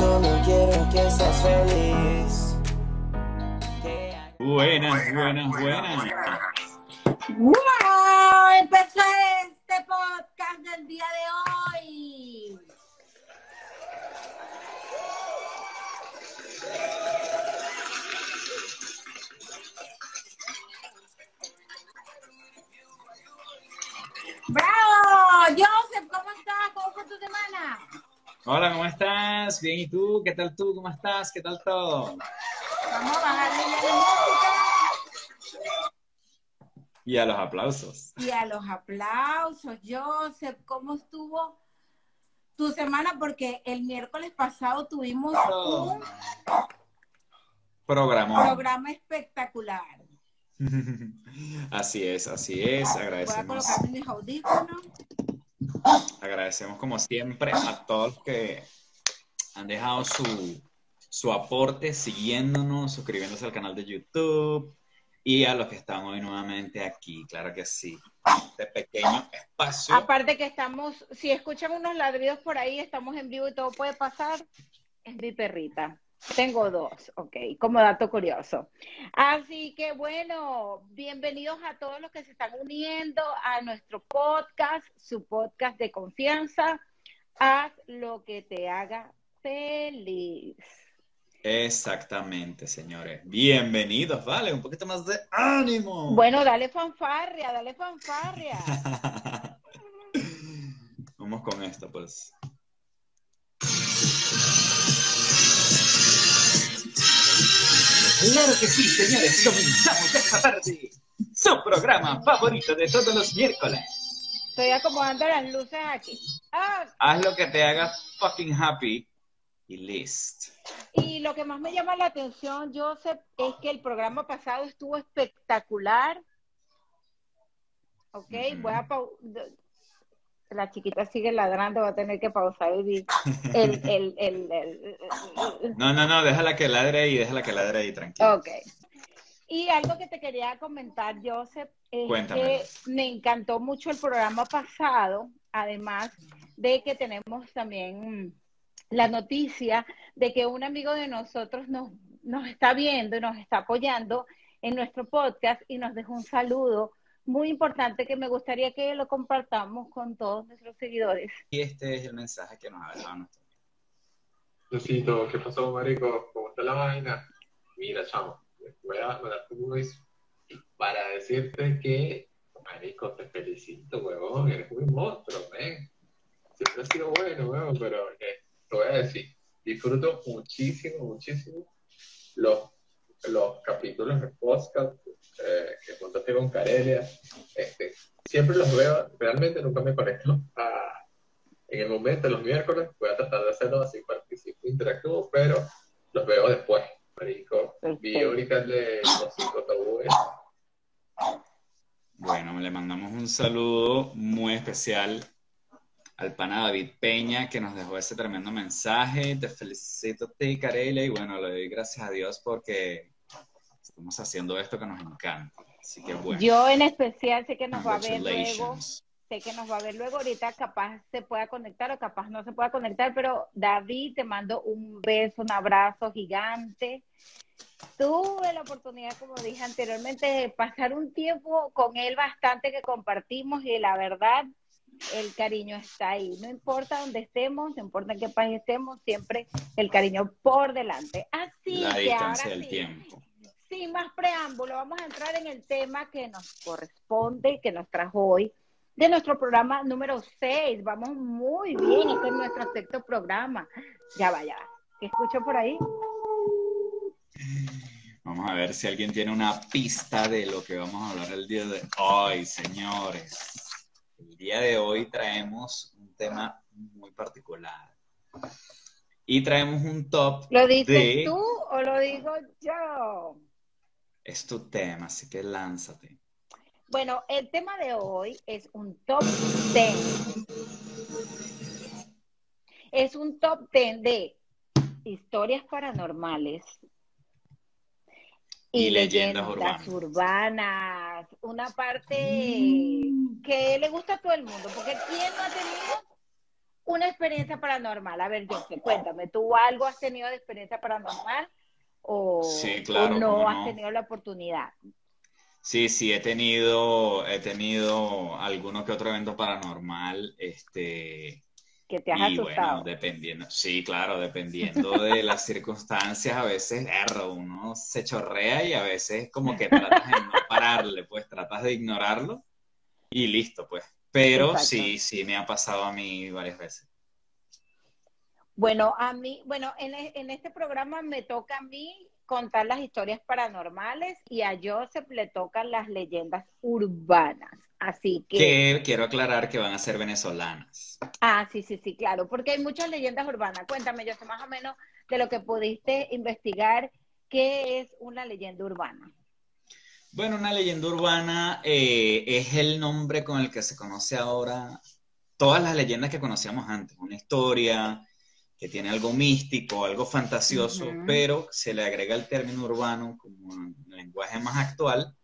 solo quiero que seas feliz. Buenas, buenas, buenas. ¡Wow! Empezó este podcast del día de hoy. ¡Bravo! Joseph, ¿cómo estás? ¿Cómo fue tu semana? Hola, ¿cómo estás? Bien, ¿y tú? ¿Qué tal tú? ¿Cómo estás? ¿Qué tal todo? Vamos a bajarle ya la música Y a los aplausos. y a los aplausos. Joseph, ¿cómo estuvo tu semana? Porque el miércoles pasado tuvimos Oh. un Programón. programa espectacular. Así es, así es. Voy a Agradecemos, colocarme mis audífonos. Agradecemos como siempre a todos los que han dejado su, su aporte siguiéndonos, suscribiéndose al canal de YouTube y a los que están hoy nuevamente aquí, claro que sí. Este pequeño espacio. Aparte que estamos, si escuchan unos ladridos por ahí, estamos en vivo y todo puede pasar, es mi perrita. Tengo dos, ok, como dato curioso. Así que bueno, bienvenidos a todos los que se están uniendo a nuestro podcast, su podcast de confianza. Haz lo que te haga feliz. Exactamente, señores. Bienvenidos, vale, un poquito más de ánimo. Bueno, dale fanfarria, dale fanfarria. Vamos con esto, pues. Claro que sí, señores, comenzamos esta tarde. Su programa favorito de todos los miércoles. Estoy acomodando las luces aquí. Ah, Haz lo que te haga fucking happy y list. Y lo que más me llama la atención, Joseph, es que el programa pasado estuvo espectacular. Ok, voy a La chiquita sigue ladrando, va a tener que pausar el, vi- el, el, el, el- el- No, no, no, déjala que ladre y déjala que ladre ahí, tranquilo. Ok. Y algo que te quería comentar, Joseph, es que me encantó mucho el programa pasado, además de que tenemos también la noticia de que un amigo de nosotros nos, nos está viendo y nos está apoyando en nuestro podcast y nos dejó un saludo muy importante que me gustaría que lo compartamos con todos nuestros seguidores. Y este es el mensaje que nos ha dejado nuestro Lucito, ¿qué pasó, marico? ¿Cómo está la vaina? Mira, chamo, voy a mandarte un voice para decirte que, marico, te felicito, huevón, eres un monstruo, ven. Siempre has sido bueno, huevón, pero eh, te voy a decir, disfruto muchísimo, muchísimo los, los capítulos de podcast eh, que contaste con Carelia. Este, siempre los veo, realmente nunca me conecto a, en el momento, los miércoles, voy a tratar de hacerlo así, participo, interactúo, pero los veo después, marico. Vi ahorita el de los cinco tabúes. Bueno, le mandamos un saludo muy especial al pana David Peña que nos dejó ese tremendo mensaje. Te felicito a ti, Carelia, y bueno, le doy gracias a Dios porque estamos haciendo esto que nos encanta. Así que bueno, Yo en especial sé que nos va a ver luego. sé que nos va a ver luego, ahorita capaz se pueda conectar o capaz no se pueda conectar, pero David, te mando un beso, un abrazo gigante. Tuve la oportunidad, como dije anteriormente, de pasar un tiempo con él bastante que compartimos y la verdad, el cariño está ahí. No importa dónde estemos, no importa en qué país estemos, siempre el cariño por delante. Así La que distancia ahora sí, tiempo. sin más preámbulo, vamos a entrar en el tema que nos corresponde, que nos trajo hoy, de nuestro programa número 6. Vamos muy bien, este es nuestro sexto programa. Ya vaya, ¿qué escucho por ahí? Vamos a ver si alguien tiene una pista de lo que vamos a hablar el día de hoy, señores. Día de hoy traemos un tema muy particular. Y traemos un top ¿Lo dices de... tú o lo digo yo? Es tu tema, así que lánzate. Bueno, el tema de hoy es un top 10. Es un top 10 de historias paranormales y, Y leyendas leyendas, urbanas. urbanas. Una parte que le gusta a todo el mundo, porque ¿quién no ha tenido una experiencia paranormal. A ver, yo cuéntame, ¿tú algo has tenido de experiencia paranormal o, Sí, claro, o no has no. tenido la oportunidad? Sí, sí, he tenido, he tenido alguno que otro evento paranormal, este, Que te has y bueno, dependiendo, sí, claro, dependiendo de las circunstancias, a veces, erro, uno se chorrea y a veces como que tratas de no pararle, pues tratas de ignorarlo y listo, pues. Pero Exacto. sí, sí, me ha pasado a mí varias veces. Bueno, a mí, bueno, en, e- en este programa me toca a mí contar las historias paranormales y a Joseph le tocan las leyendas urbanas. Así que, Que quiero aclarar que van a ser venezolanas. ah, sí, sí, sí, claro, porque hay muchas leyendas urbanas. Cuéntame, Joseph, más o menos de lo que pudiste investigar, ¿qué es una leyenda urbana? Bueno, una leyenda urbana eh, es el nombre con el que se conoce ahora todas las leyendas que conocíamos antes. Una historia que tiene algo místico, algo fantasioso, Ujú. pero se le agrega el término urbano como un lenguaje más actual.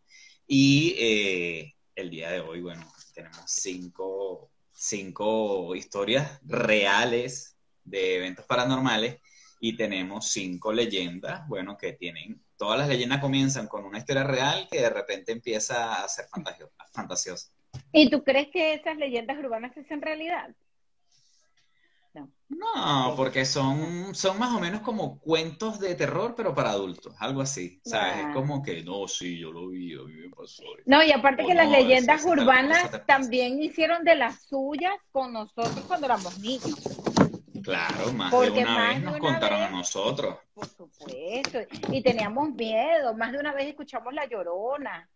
Y eh, el día de hoy, bueno, tenemos cinco, cinco historias reales de eventos paranormales y tenemos cinco leyendas, bueno, que tienen, todas las leyendas comienzan con una historia real que de repente empieza a ser fantasio- fantasiosa. ¿Y tú crees que esas leyendas urbanas se hacen realidad? No. No, porque son, son más o menos como cuentos de terror, pero para adultos, algo así, ¿sabes? Es como que, no, sí, yo lo vi, a mí me pasó. No, y aparte que las leyendas eso- urbanas te también hicieron de las suyas con nosotros cuando éramos niños. Claro, más Porque de una más vez de nos contaron vez- a nosotros. Por supuesto. Y teníamos miedo. Más de una vez escuchamos La Llorona,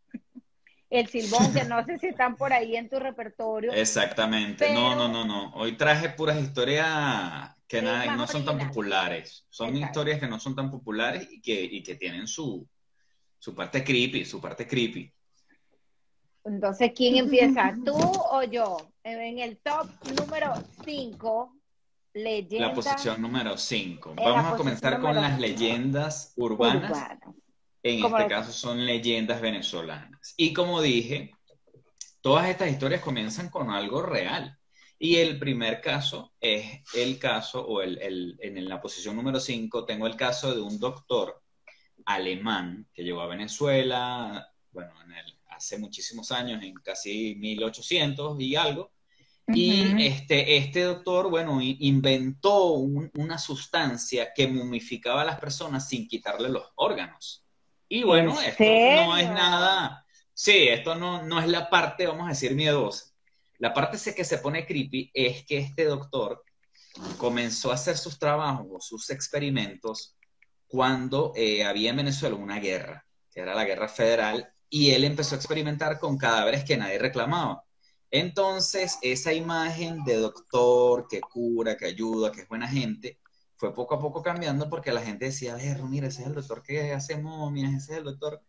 El Silbón, que no sé si están por ahí en tu repertorio. Exactamente. Pero- No, no, no, no. Hoy traje puras historias que nada- no son tan populares. Son Exacto. historias que no son tan populares y que, y que tienen su, su parte creepy, su parte creepy. Entonces, ¿quién empieza? ¿Tú o yo? En el top número 5, leyenda La posición número 5. En la Vamos a comenzar con las leyendas urbanas. urbana. En este caso son leyendas venezolanas. Y como dije, todas estas historias comienzan con algo real. Y el primer caso es el caso, o el, el- en la posición número 5, tengo el caso de un doctor alemán que llegó a Venezuela, bueno, en el- hace muchísimos años, en casi 1800 y algo. Y este, este doctor, bueno, inventó un- una sustancia que momificaba a las personas sin quitarle los órganos. Y bueno, ¿En esto no es nada, sí, esto no, no es la parte, vamos a decir, miedosa. La parte que se pone creepy es que este doctor comenzó a hacer sus trabajos, sus experimentos, cuando eh, había en Venezuela una guerra, que era la guerra federal, y él empezó a experimentar con cadáveres que nadie reclamaba. Entonces, esa imagen de doctor que cura, que ayuda, que es buena gente, fue poco a poco cambiando porque la gente decía, "Berro, mira, ese es el doctor que hace momias, ese es el doctor.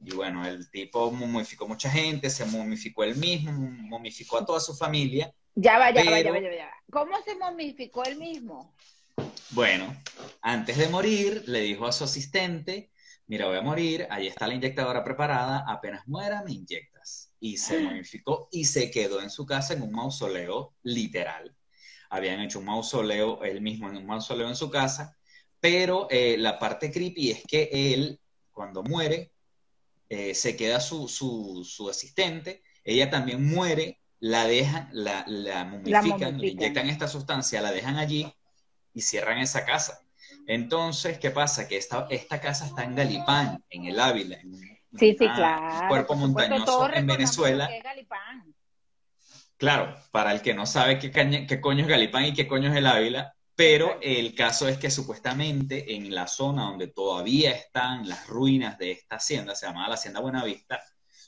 Y bueno, el tipo momificó mucha gente, se momificó él mismo, momificó a toda su familia. Ya va, ya va, ya va, ya va, ya va. ¿Cómo se momificó él mismo? Bueno, antes de morir, le dijo a su asistente, mira, voy a morir, ahí está la inyectadora preparada, apenas muera, me inyectas. Y se momificó y se quedó en su casa en un mausoleo literal. Habían hecho un mausoleo, él mismo en un mausoleo en su casa, pero eh, la parte creepy es que él, cuando muere, eh, se queda su, su, su asistente, ella también muere, la dejan, la, la momifican, le momifican. inyectan esta sustancia, la dejan allí y cierran esa casa. Entonces, ¿qué pasa? Que esta, esta casa está en Galipán, en el Ávila, en Sí, sí, claro. cuerpo supuesto, montañoso en Venezuela. Galipán. Claro, para el que no sabe qué, caña- qué coño es Galipán y qué coño es el Ávila, pero el caso es que supuestamente en la zona donde todavía están las ruinas de esta hacienda, se llamaba la Hacienda Buenavista,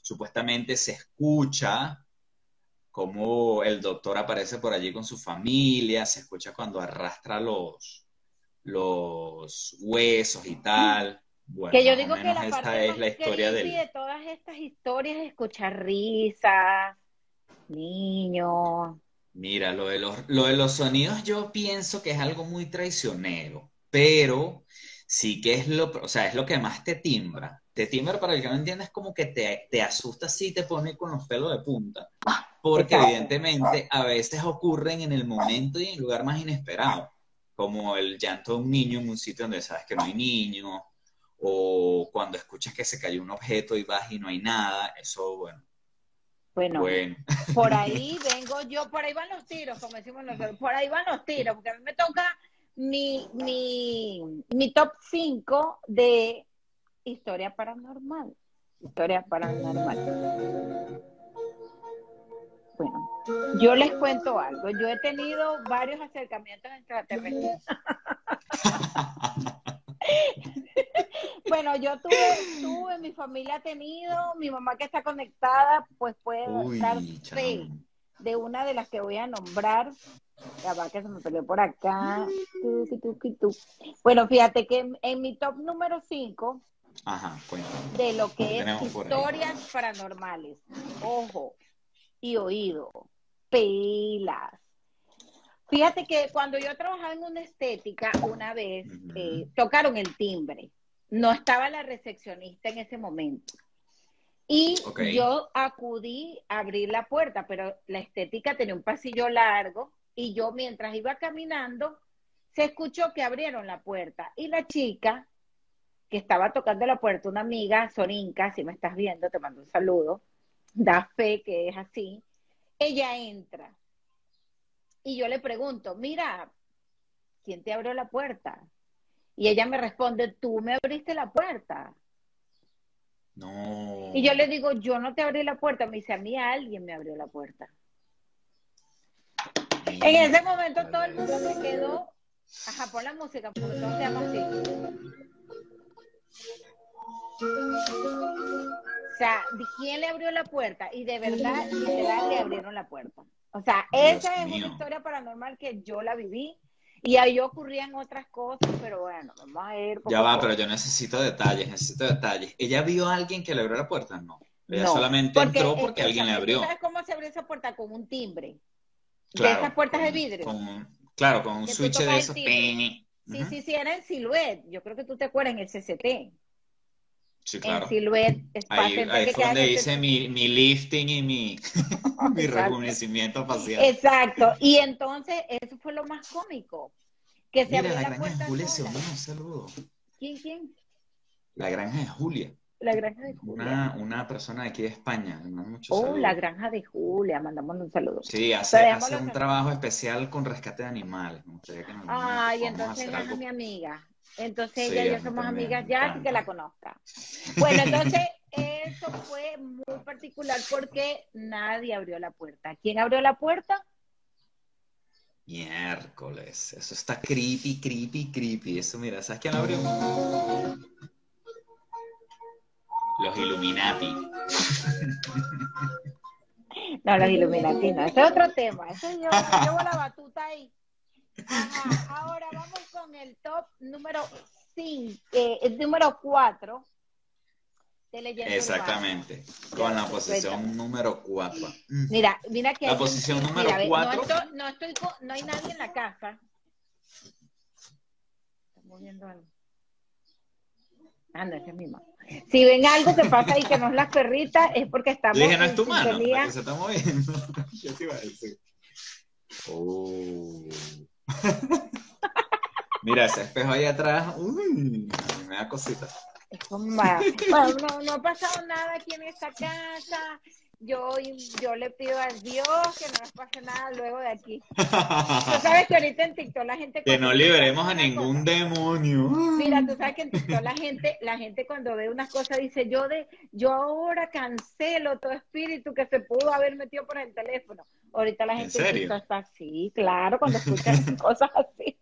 supuestamente se escucha cómo el doctor aparece por allí con su familia, se escucha cuando arrastra los, los huesos y tal. Bueno, Que yo digo que la parte es la historia del... de todas estas historias es escuchar risas, niños. Mira, lo de los, lo de los sonidos yo pienso que es algo muy traicionero, pero sí que es lo, o sea, es lo que más te timbra. Te timbra, para el que no entienda, es como que te, te asusta así, te pone con los pelos de punta. Porque evidentemente a veces ocurren en el momento y en el lugar más inesperado, como el llanto de un niño en un sitio donde sabes que no hay niño, o cuando escuchas que se cayó un objeto y vas y no hay nada, eso, bueno, Bueno, bueno. por ahí vengo yo, por ahí van los tiros, como decimos nosotros, por ahí van los tiros, porque a mí me toca mi, mi, mi top 5 de historia paranormal. Historia paranormal. Bueno, yo les cuento algo. Yo he tenido varios acercamientos extraterrestres. Bueno, yo tuve, tuve, mi familia ha tenido, mi mamá que está conectada, pues puede Uy, dar fe de una de las que voy a nombrar. La va que se me peleó por acá. Tu. Bueno, fíjate que en, en mi top número 5 Ajá, cuéntame. de lo que es historias paranormales, ojo y oído, pelas. Fíjate que cuando yo trabajaba en una estética, una vez eh, tocaron el timbre. No estaba la recepcionista en ese momento. Y yo acudí a abrir la puerta, pero la estética tenía un pasillo largo y yo mientras iba caminando, se escuchó que abrieron la puerta y la chica que estaba tocando la puerta, una amiga, Sorinka, si me estás viendo, te mando un saludo, da fe que es así, ella entra y yo le pregunto, mira, ¿quién te abrió la puerta? Y ella me responde, tú me abriste la puerta. No. Y yo le digo, yo no te abrí la puerta. Me dice, a mí alguien me abrió la puerta. En ese momento todo el mundo se quedó. Ajá, pon la música, porque todo se llama así. O sea, ¿de quién le abrió la puerta? Y de verdad, literal, le abrieron la puerta. O sea, Dios esa es una historia paranormal que yo la viví. Y ahí ocurrían otras cosas, pero bueno, vamos a ir. Ya va, pero yo necesito detalles, necesito detalles. ¿Ella vio a alguien que le abrió la puerta? No. Ella No, solamente entró porque alguien le abrió. ¿tú ¿Sabes cómo se abrió esa puerta? Con un timbre. Claro, de esas puertas de vidrio. con- claro, con un switch de esos. Sí, Ujú. sí, sí, era en Silhouette. Yo creo que tú te acuerdas en el CCT. Sí, claro. En Silhouette. Spa Ahí, ahí fue donde hice mi, mi lifting y mi, mi rejuvenecimiento facial. Exacto. Y entonces, eso fue lo más cómico. Que se Mira, la la granja de Julia se unió, un saludo. ¿Quién, quién? La granja de Julia, La granja de Julia. una, una persona de aquí de España. muchos Oh, la granja de Julia. Mandamos un saludo. Sí, hace, hace un trabajo especial con rescate de animales. Me gustaría que Ay, entonces es mi amiga. Entonces Sí, ella y yo somos también, amigas ya, así que la conozca. Bueno, entonces eso fue muy particular porque nadie abrió la puerta. ¿Quién abrió la puerta? Miércoles, eso está creepy, creepy, creepy. Eso, mira, ¿sabes quién abrió? Los Illuminati. No, los Illuminati, no. Ese es otro tema. Ese yo, yo llevo la batuta ahí. Ajá. Ahora vamos con el top número 5, el número 4 de leyenda Exactamente, con la posición número 4. Mira, mira que La hay posición mira, número ve, cuatro. No, estoy, no, estoy con- no hay nadie en la casa. Estamos viendo algo. Ah, no, esa es mi mamá. Si ven algo que pasa ahí que no es la perrita, es porque estamos Yo dije, no es tu mano, se está moviendo. Yo te iba a decir. Oh. Mira, ese espejo ahí atrás, uy, me da cosita. No, no ha pasado nada aquí en esta casa. Yo, yo le pido a Dios que no nos pase nada luego de aquí. Tú sabes que ahorita en TikTok la gente... Que no liberemos a ningún cosa- demonio. Mira, tú sabes que en TikTok la gente, la gente cuando ve unas cosas dice, yo de, yo ahora cancelo todo espíritu que se pudo haber metido por el teléfono. Ahorita la ¿En gente está así, claro, cuando escuchan cosas así.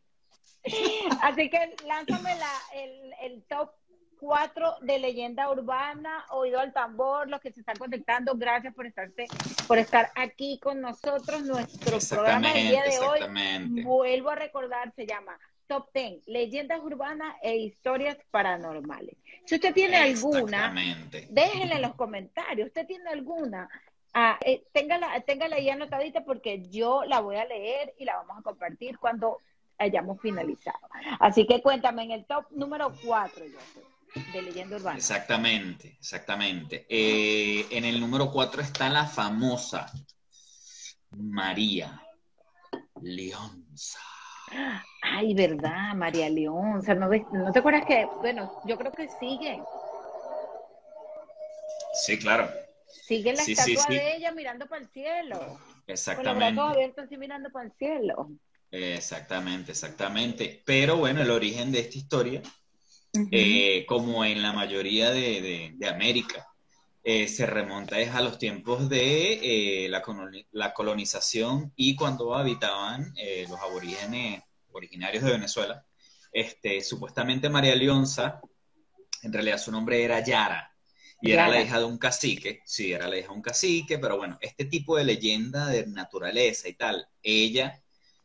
Así que lánzame la, el, el top 4 de leyenda urbana, oído al tambor, los que se están conectando, gracias por estarse, por estar aquí con nosotros. Nuestro programa del día de hoy vuelvo a recordar, se llama Top 10, leyendas urbanas e historias paranormales. Si usted tiene alguna, déjenla en los comentarios. ¿Usted tiene alguna? Ah, eh, téngala, téngala ahí anotadita porque yo la voy a leer y la vamos a compartir cuando hayamos finalizado. Así que cuéntame, en el top número 4, de Leyenda Urbana. Exactamente, exactamente. Eh, en el número 4 está la famosa María Leonza. Ay, verdad, María Leonza. ¿No, ¿No te acuerdas que, bueno, yo creo que sigue, Sí, claro, sigue la Sí, estatua sí. de ella mirando para el cielo. Con los exactamente. brazos abiertos así mirando para el cielo. Exactamente, exactamente. Pero bueno, el origen de esta historia, Eh, como en la mayoría de, de- de América, eh, se remonta es a los tiempos de eh, la, la colonización y cuando habitaban los aborígenes originarios de Venezuela. Este, supuestamente María Leonza, en realidad su nombre era Yara, y era la hija de un cacique, sí, era la hija de un cacique, pero bueno, este tipo de leyenda de naturaleza y tal, ella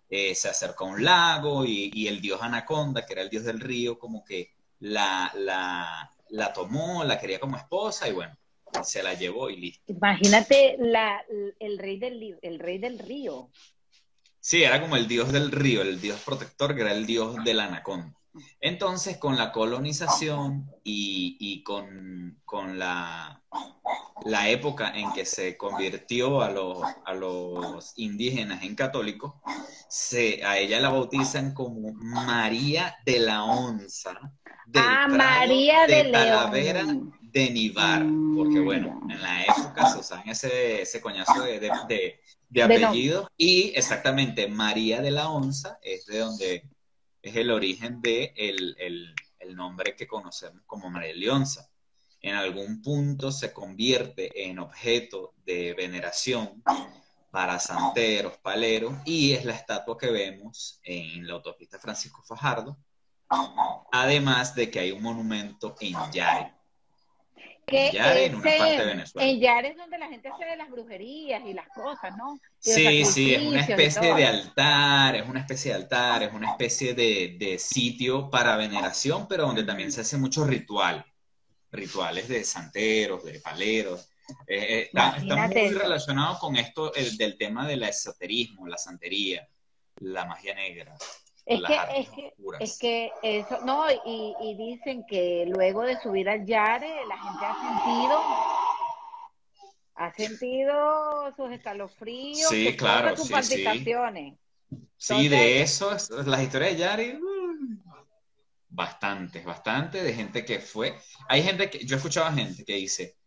eh, se acercó a un lago y, y el dios Anaconda, que era el dios del río, como que la, la, la tomó, la quería como esposa y bueno, se la llevó y listo. Imagínate la, el, rey del, el rey del río. Sí, era como el dios del río, el dios protector, que era el dios del anaconda. Entonces, con la colonización y, y con, con la, la época en que se convirtió a los, a los indígenas en católicos, se, a ella la bautizan como María de la Onza. Ah, María de. Talavera de Nivar, porque bueno, en la época se usaban ese, ese coñazo de, de, de- de De no- apellidos y exactamente María de la Onza es de donde es el origen de el, el- el nombre que conocemos como María Leonza. En algún punto se convierte en objeto de veneración para santeros, paleros, y es la estatua que vemos en la autopista Francisco Fajardo, además de que hay un monumento en Yare. Que Yare, en una parte de Venezuela. en Yare es donde la gente hace de las brujerías y las cosas, ¿no? Y Sí, sí, es una especie de altar, es una especie de altar, es una especie de, de sitio para veneración, pero donde también se hace mucho ritual, rituales de santeros, de paleros. Eh, eh, está, muy relacionado con esto el, del tema del esoterismo, la santería, la magia negra, Es que, es que, es que eso, no, y, y dicen que luego de subir al Yare, la gente ha sentido, ha sentido sus escalofríos, Sí, claro, sus sí, sí. palpitaciones. Sí, Entonces- de eso, es- las historias de Yari, uy, bastantes, bastante de gente que fue. Hay gente que, yo he escuchado a gente que dice,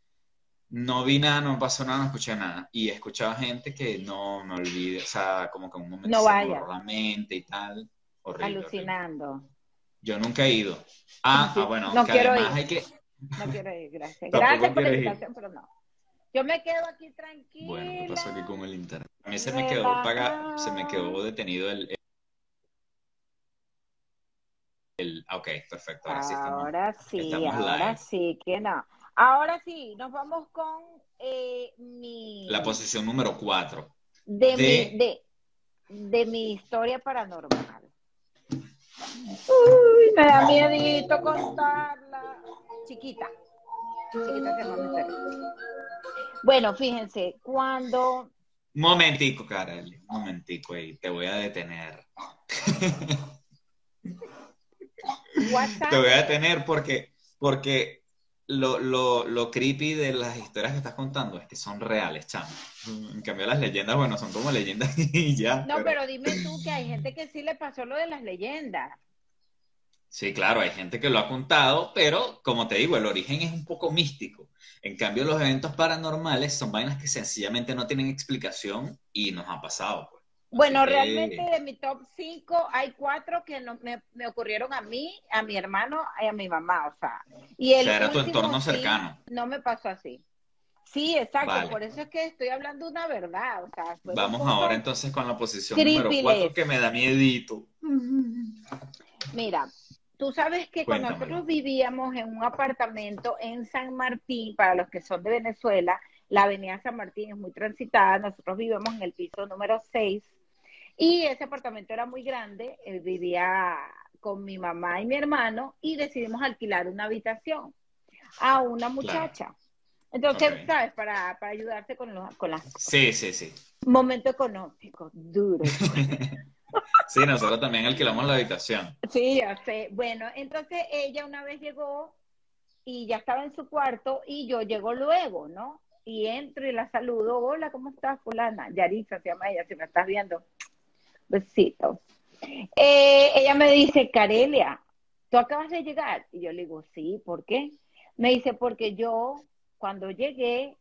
no vi nada, no pasó nada, no escuché nada. Y he escuchado gente que no me olvide, o sea, como que en un momento No se vaya. la mente y tal. Horrible, horrible. Alucinando. Yo nunca he ido. Ah, Sí, ah, bueno, no que quiero además ir. hay que, No quiero ir, gracias. Gracias por la ir. invitación, pero no. Yo me quedo aquí tranquila. bueno, ¿qué pasó aquí con el internet? A mí se me quedó paga, se me quedó detenido el, el, el- ok, perfecto, ahora sí estamos. Ahora sí, estamos ahora live. sí, que no. Ahora sí, nos vamos con eh, mi La posición número 4. de, de- mi de, de mi historia paranormal. Uy, me da miedito contarla. Chiquita. Chiquita historia. Bueno, fíjense, cuando momentico, un momentico ahí, te voy a detener. Te voy a detener porque, porque lo, lo, lo creepy de las historias que estás contando es que son reales, chamo. En cambio, las leyendas, bueno, son como leyendas y ya. No, pero- pero dime tú que hay gente que sí le pasó lo de las leyendas. Sí, claro, hay gente que lo ha contado, pero como te digo, el origen es un poco místico. En cambio, los eventos paranormales son vainas que sencillamente no tienen explicación y nos ha pasado. pues. Bueno, que- realmente de mi top 5 hay cuatro que no, me, me ocurrieron a mí, a mi hermano y a mi mamá, o sea. Y el O sea, era tu entorno sí, cercano. no me pasó así. Sí, exacto, Vale. por eso es que estoy hablando una verdad, o sea. Vamos ahora entonces con la posición número 4 les. que me da miedito. Mira, tú sabes que cuando nosotros vivíamos en un apartamento en San Martín, para los que son de Venezuela, la avenida San Martín es muy transitada, nosotros vivíamos en el piso número 6 y ese apartamento era muy grande, eh, vivía con mi mamá y mi hermano y decidimos alquilar una habitación a una muchacha. Entonces. ¿sabes? Para, para ayudarse con, los, con las Sí, sí, sí. momento económico duro. Sí, nosotros también alquilamos la habitación. Sí, ya sé. Bueno, entonces ella una vez llegó y ya estaba en su cuarto y yo llego luego, ¿no? Y entro y la saludo. Hola, ¿cómo estás, fulana? Yarisa se llama ella, si me estás viendo. Besitos. Eh, ella me dice, Carelia, ¿tú acabas de llegar? Y yo le digo, sí, ¿por qué? Me dice, porque yo cuando llegué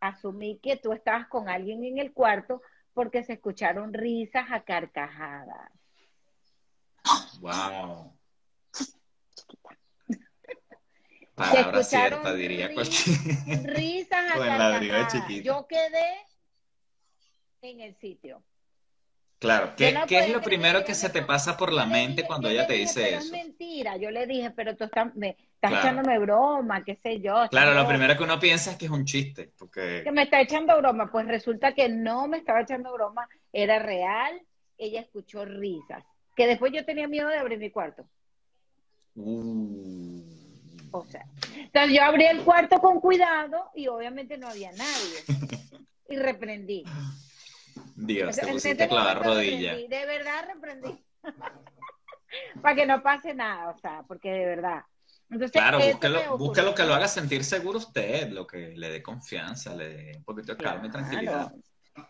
asumí que tú estabas con alguien en el cuarto porque se escucharon risas a carcajadas. Wow. Se Palabra escucharon cierta, diría cualquier. risas a carcajadas. Yo quedé en el sitio. Claro, ¿qué, Yo no qué es lo primero que que se te pasa por la mente dije- cuando ella te dice eso? Es mentira. Yo le dije, pero tú estás, me, Claro. echándome broma, qué sé yo. Claro, lo primero que uno piensa es que es un chiste, porque que me está echando broma. Pues resulta que no me estaba echando broma, era real. Ella escuchó risas. Que después yo tenía miedo de abrir mi cuarto. uh, O sea, entonces yo abrí el cuarto con cuidado y obviamente no había nadie. Y reprendí. Dios, te pusiste a clavar rodilla. reprendí, De verdad reprendí. Para que no pase nada, o sea, porque de verdad. Entonces, Claro, búsquelo, búsquelo que lo haga sentir seguro usted, lo que le dé confianza, le dé un poquito de calma y Claro. tranquilidad.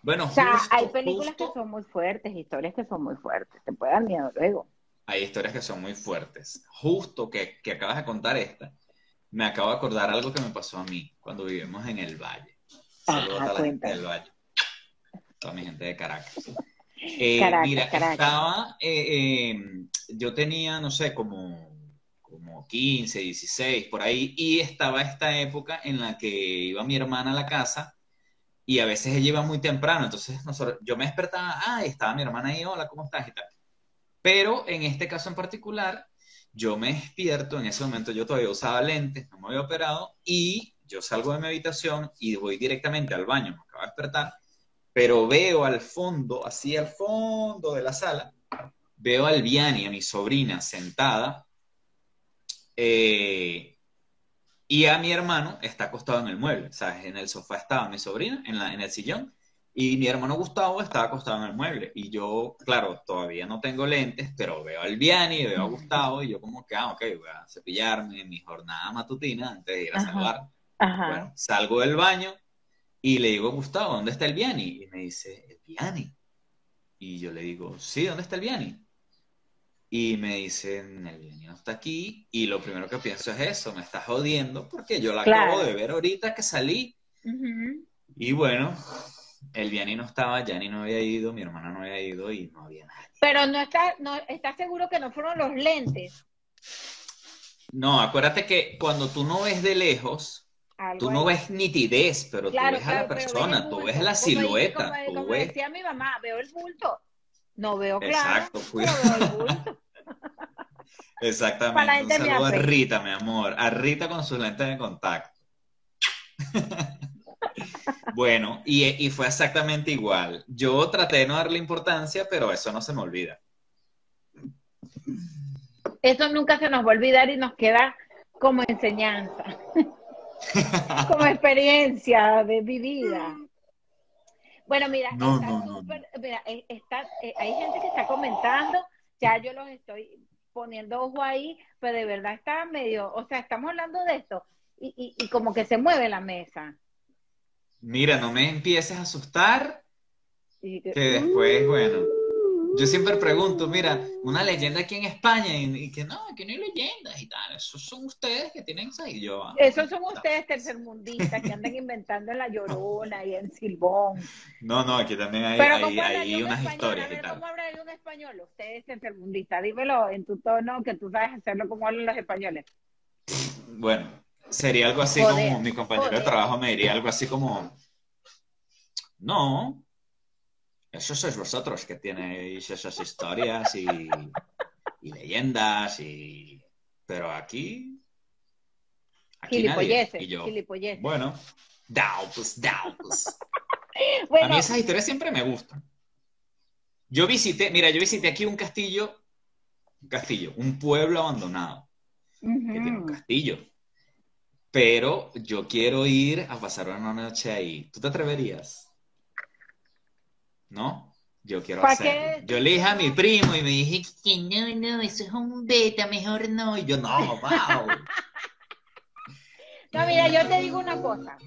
Bueno, O sea, justo, hay películas justo- que son muy fuertes, historias que son muy fuertes. Te puede dar miedo luego. hay historias que son muy fuertes. Justo que, que acabas de contar esta, me acabo de acordar algo que me pasó a mí cuando vivimos en el Valle. Saludos Ajá, a la gente del Valle. Toda mi gente de Caracas. Eh, Caracas, mira, Caracas. estaba, eh, eh, yo tenía, no sé, como, como 15, 16, por ahí, y estaba esta época en la que iba mi hermana a la casa y a veces ella iba muy temprano, entonces nosotros, yo me despertaba, ah, estaba mi hermana ahí, hola, ¿cómo estás? y tal. Pero en este caso en particular, yo me despierto, en ese momento yo todavía usaba lentes, no me había operado, y yo salgo de mi habitación y voy directamente al baño, me acabo de despertar, pero veo al fondo, así al fondo de la sala, veo a Albiani, a mi sobrina, sentada, eh, y a mi hermano está acostado en el mueble, ¿sabes? En el sofá estaba mi sobrina, en, la, en el sillón, y mi hermano Gustavo estaba acostado en el mueble. Y yo, claro, todavía no tengo lentes, pero veo a Albiani, veo a Gustavo, y yo como que, ah, ok, voy a cepillarme mi jornada matutina antes de ir a Ajá. saludar. Ajá. Bueno, salgo del baño y le digo, Gustavo, ¿dónde está el Viani? Y me dice, ¿el Viani? Y yo le digo, sí, ¿dónde está el Viani? Y me dicen, el Viani no está aquí. Y lo primero que pienso es eso, me está jodiendo porque yo la Claro. acabo de ver ahorita que salí. Y bueno, el Viani no estaba, Yanni no había ido, mi hermana no había ido y no había nadie. Pero no está, no, ¿estás seguro que no fueron los lentes? No, acuérdate que cuando tú no ves de lejos, Algo tú no ahí. ves nitidez, pero Claro, tú ves a la persona, tú ves la silueta, como, tú como ves... decía mi mamá, veo el bulto. No veo claro, Exacto, pero cuida- veo el bulto. Exactamente. Un saludo a. Rita, mi amor. A Rita con sus lentes de contacto. bueno, y, y fue exactamente igual. Yo traté de no darle importancia, pero eso no se me olvida. Eso nunca se nos va a olvidar y nos queda como enseñanza, como experiencia de vivida. Bueno, mira, No, está no, no, súper- mira, eh, está, eh, hay gente que está comentando, ya yo los estoy poniendo ojo ahí, pero de verdad está medio, o sea, estamos hablando de esto y, y, y como que se mueve la mesa. Mira, no me empieces a asustar, que después, bueno. Yo siempre pregunto, mira, una leyenda aquí en España, y, y que no, que no hay leyendas y tal. Esos son ustedes que tienen esa. Y yo, ah, Esos son ustedes tercermundistas que andan inventando en La Llorona y en Silbón. No, no, aquí también hay, Pero hay, ¿cómo hay hablaría un unas español? historias A y tal. ¿cómo hablaría un español? Ustedes tercermundistas, dímelo en tu tono que tú sabes hacerlo como hablan los españoles. Bueno, sería algo así Joder, como mi compañero de trabajo me diría algo así como, no, eso sois vosotros que tenéis esas historias y, y leyendas y, pero aquí, aquí. Gilipolleces, Y yo, gilipolleces. bueno, dao, pues. A mí esas historias siempre me gustan. Yo visité, mira, yo visité aquí un castillo, un castillo, un pueblo abandonado que tiene un castillo. Pero yo quiero ir a pasar una noche ahí. ¿Tú te atreverías? ¿No? yo quiero ¿Pa' hacerlo. qué? Yo le dije a mi primo y me dije que no, no, eso es un beta, mejor no. Y yo, no, wow. No, mira, yo te digo una cosa.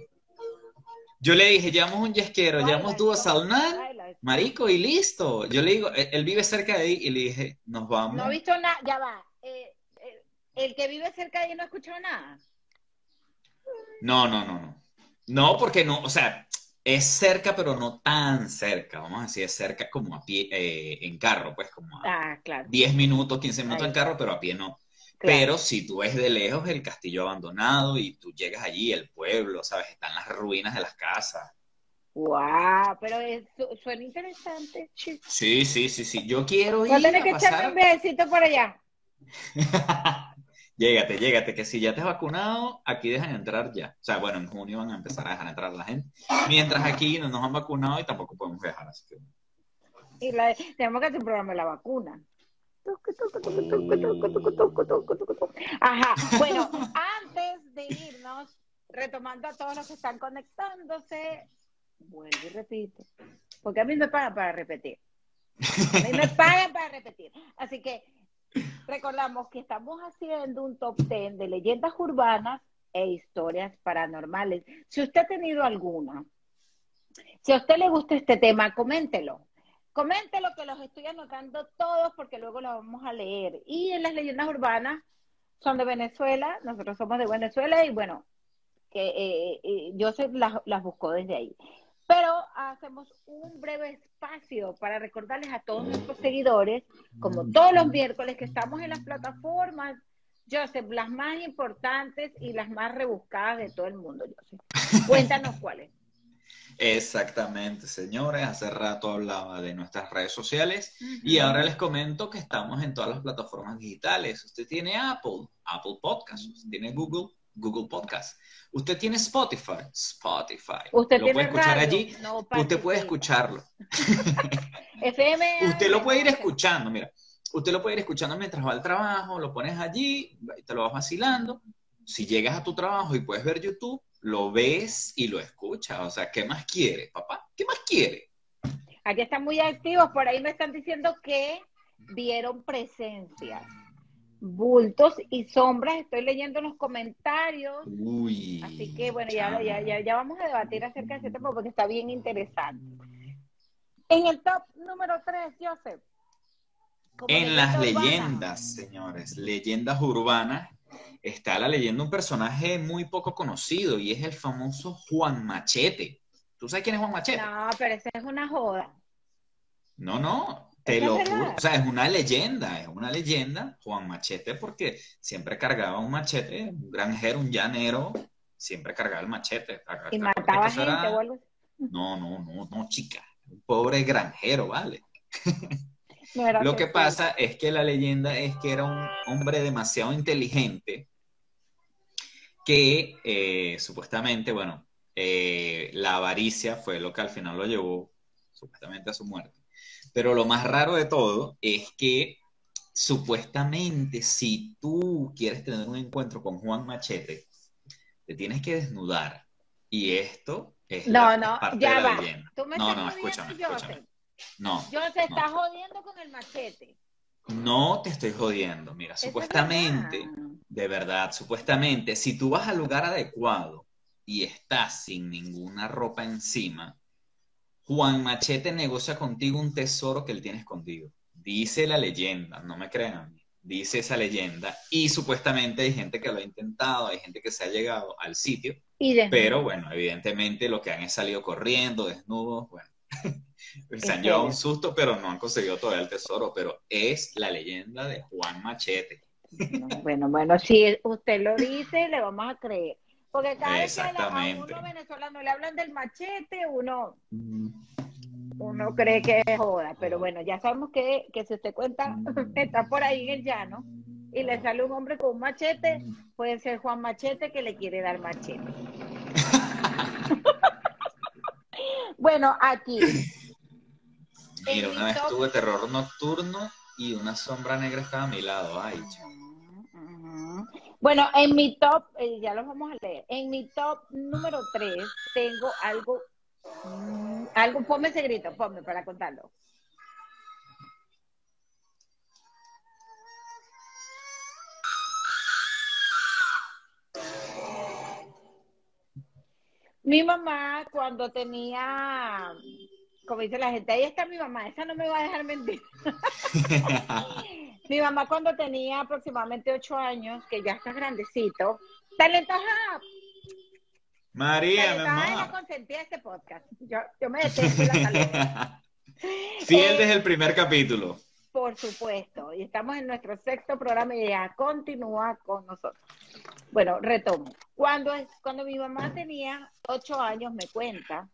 Yo le dije, llevamos un yesquero, llevamos dúo Salman, baila. marico, y listo. Yo le digo, él, él vive cerca de ahí y le dije, nos vamos. No he visto nada, ya va. Eh, eh, el que vive cerca de ahí no ha escuchado nada. No, no, no, no. No, porque no, o sea, es cerca, pero no tan cerca. Vamos a decir, es cerca como a pie, eh, en carro, pues como a Ah, claro. 10 minutos, 15 minutos Ahí en carro, pero a pie no. claro. Pero si tú ves de lejos el castillo abandonado y tú llegas allí, el pueblo, ¿sabes? Están las ruinas de las casas. Wow, pero es- su- suena interesante. chico. Sí, sí, sí, sí. Yo quiero ir Voy a tener que echarme un pasar. viajecito por allá. Llégate, llégate, que si ya te has vacunado, aquí dejan entrar ya. O sea, bueno, en junio van a empezar a dejar entrar a la gente. Mientras aquí no nos han vacunado y tampoco podemos viajar, así que... Y la- tenemos que hacer un programa de la vacuna. Ajá, bueno, antes de irnos, retomando a todos los que están conectándose, vuelvo y repito, porque a mí me pagan para repetir. A mí me pagan para repetir. Así que recordamos que estamos haciendo un top 10 de leyendas urbanas e historias paranormales. Si usted ha tenido alguna, si a usted le gusta este tema, coméntelo. Coméntelo que los estoy anotando todos porque luego los vamos a leer. Y en las leyendas urbanas son de Venezuela, nosotros somos de Venezuela y bueno, que eh, eh, yo se las, las busco desde ahí. Pero hacemos un breve espacio para recordarles a todos nuestros seguidores, como todos los miércoles que estamos en las plataformas, Joseph, las más importantes y las más rebuscadas de todo el mundo, Joseph. Cuéntanos cuáles. Exactamente, señores. Hace rato hablaba de nuestras redes sociales y ahora les comento que estamos en todas las plataformas digitales. Usted tiene Apple, Apple Podcast. Usted tiene Google, Google Podcast. Usted tiene Spotify, Spotify. Usted lo tiene puede escuchar radio, allí. no Usted puede escucharlo. FM. Usted lo puede ir escuchando, mira. Usted lo puede ir escuchando mientras va al trabajo, lo pones allí, te lo vas vacilando. Si llegas a tu trabajo y puedes ver YouTube, lo ves y lo escuchas. O sea, ¿qué más quiere, papá? ¿Qué más quiere? Aquí están muy activos. Por ahí me están diciendo que vieron presencias, bultos y sombras. Estoy leyendo los comentarios. Uy. Así que bueno, ya, ya, ya, ya vamos a debatir acerca de ese tema porque está bien interesante. En el top número 3, Joseph. En las urbana. leyendas, señores, leyendas urbanas, está la leyenda de un personaje muy poco conocido y es el famoso Juan Machete. ¿Tú sabes quién es Juan Machete? No, pero esa es una joda. No, no, te lo juro. O sea, es una leyenda, es una leyenda, Juan Machete, porque siempre cargaba un machete, un granjero, un llanero, siempre cargaba el machete. Y mataba gente era-. No, no, no, no, chica. Un pobre granjero, ¿vale? No era Lo que pasa es que la leyenda es que era un hombre demasiado inteligente que eh, supuestamente, bueno, eh, la avaricia fue lo que al final lo llevó supuestamente a su muerte. Pero lo más raro de todo es que supuestamente si tú quieres tener un encuentro con Juan Machete, te tienes que desnudar. Y esto es, No, la- es no, parte ya de la va. leyenda. Tú me No, estás no, escúchame, escúchame. No, Yo se está jodiendo con el machete. no te estoy jodiendo. Mira, Eso supuestamente, verdad. de verdad, supuestamente, si tú vas al lugar adecuado y estás sin ninguna ropa encima, Juan Machete negocia contigo un tesoro que él tiene escondido. Dice la leyenda, no me crean. Dice esa leyenda. Y supuestamente hay gente que lo ha intentado, hay gente que se ha llegado al sitio, Y pero bueno, evidentemente lo que han es salido corriendo, desnudos, bueno. Se han ¿En llevado un susto, pero no han conseguido todavía el tesoro. Pero es la leyenda de Juan Machete. No, bueno, bueno, si usted lo dice, le vamos a creer. Porque cada vez que a uno venezolano le hablan del machete, uno, uno cree que es joda. Pero bueno, ya sabemos que, que si usted cuenta, está por ahí en el llano y le sale un hombre con un machete, puede ser Juan Machete que le quiere dar machete. bueno, aquí. Mira, una vez tuve terror nocturno y una sombra negra estaba a mi lado. Ay. Bueno, en mi top, eh, ya los vamos a leer. En mi top número 3 tengo algo, mm, algo, ponme ese grito, ponme para contarlo. Mi mamá cuando tenía, como dice la gente, ahí está mi mamá, esa no me va a dejar mentir. mi mamá cuando tenía aproximadamente ocho años, que ya está grandecito, talentosa, María, mi es la de este podcast. Yo, yo me detesto la. Fiel Eh, desde el primer capítulo. Por supuesto, y estamos en nuestro sexto programa y ella continúa con nosotros. Bueno, retomo. Cuando, es, cuando mi mamá tenía ocho años, me cuenta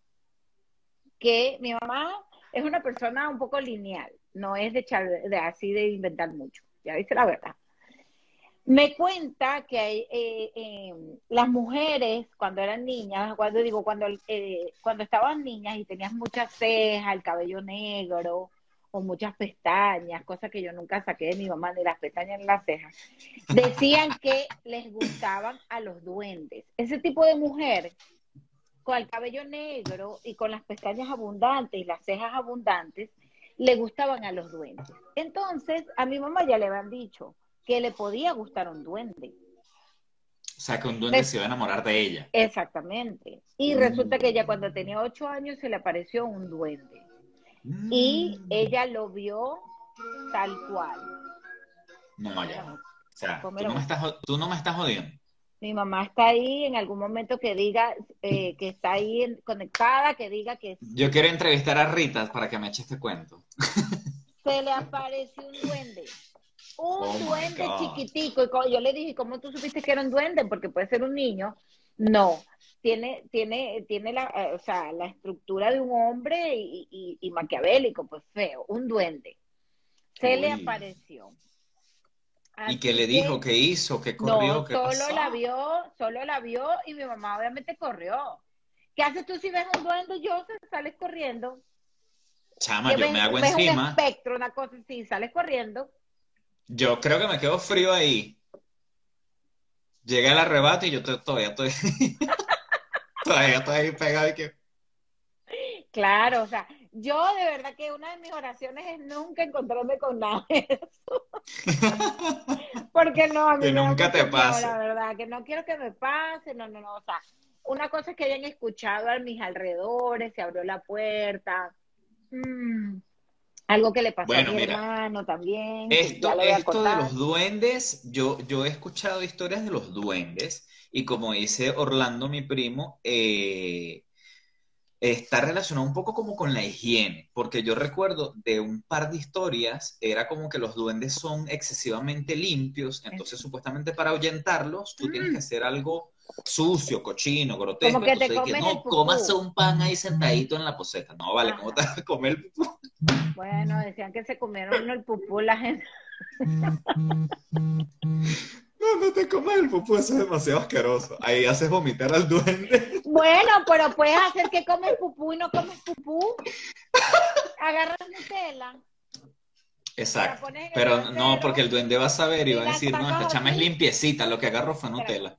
que mi mamá es una persona un poco lineal, no es de, echar, de así de inventar mucho, ya dice la verdad. Me cuenta que eh, eh, las mujeres cuando eran niñas, cuando digo, cuando, eh, cuando estaban niñas y tenías muchas cejas, el cabello negro, o muchas pestañas, cosas que yo nunca saqué de mi mamá, ni las pestañas ni las cejas, decían que les gustaban a los duendes. Ese tipo de mujer, con el cabello negro y con las pestañas abundantes y las cejas abundantes, le gustaban a los duendes. Entonces, a mi mamá ya le habían dicho que le podía gustar un duende. O sea, que un duende se iba a enamorar de ella. Exactamente. Y resulta que ella cuando tenía ocho años se le apareció un duende. Y Mm. ella lo vio tal cual. No, ya. O sea, tú Pómelo. no, me estás, tú no me estás jodiendo. Mi mamá está ahí en algún momento que diga eh, que está ahí conectada, que diga que Yo quiero entrevistar a Rita para que me eche este cuento. se le apareció un duende. Un Oh, duende chiquitico. Y yo le dije, ¿cómo tú supiste que era un duende? Porque puede ser un niño. No, tiene, tiene, tiene la, eh, o sea, la estructura de un hombre y, y- y maquiavélico, pues feo, un duende. Se le Uy. ¿Y Así le dijo? ¿Qué hizo? ¿Qué No, corrió? ¿Qué solo pasó? la vio, solo la vio y mi mamá obviamente corrió. ¿Qué haces tú si ves un duende, yo sales corriendo? Chama, Que yo ves- me hago ves un encima. espectro, una cosa así, sales corriendo. Yo creo que me quedo frío ahí. Llega el arrebato y yo to- todavía estoy. todavía estoy ahí pegado y que. Claro, o sea, yo de verdad que una de mis oraciones es nunca encontrarme con nada de eso. Porque no, a mí Que me nunca te pase. La verdad, que no quiero que me pase, no, no, no, o sea, una cosa es que hayan escuchado a mis alrededores, se abrió la puerta, mm, algo que le pasó Bueno, a mi mira, hermano también, Esto, esto de los duendes, yo, yo he escuchado historias de los duendes y como dice Orlando, mi primo, eh, está relacionado un poco como con la higiene, porque yo recuerdo de un par de historias, era como que los duendes son excesivamente limpios, entonces supuestamente para ahuyentarlos tú tienes que hacer algo sucio, cochino, grotesco, Mm. Como que te entonces que comes no, cómase un pan ahí sentadito en la poseta, no, vale, Ajá. ¿cómo te vas a comer el pupú? Bueno, decían que se comieron el pupú la gente. No, no te comas el pupú, eso es demasiado asqueroso. Ahí haces vomitar al duende. Bueno, pero puedes hacer que comes pupú y no comes pupú. Agarras Nutella. Exacto. Pero trasero no, porque el duende va a saber y y va a decir, no, esta chama es limpiecita, lo que agarró fue. Nutella.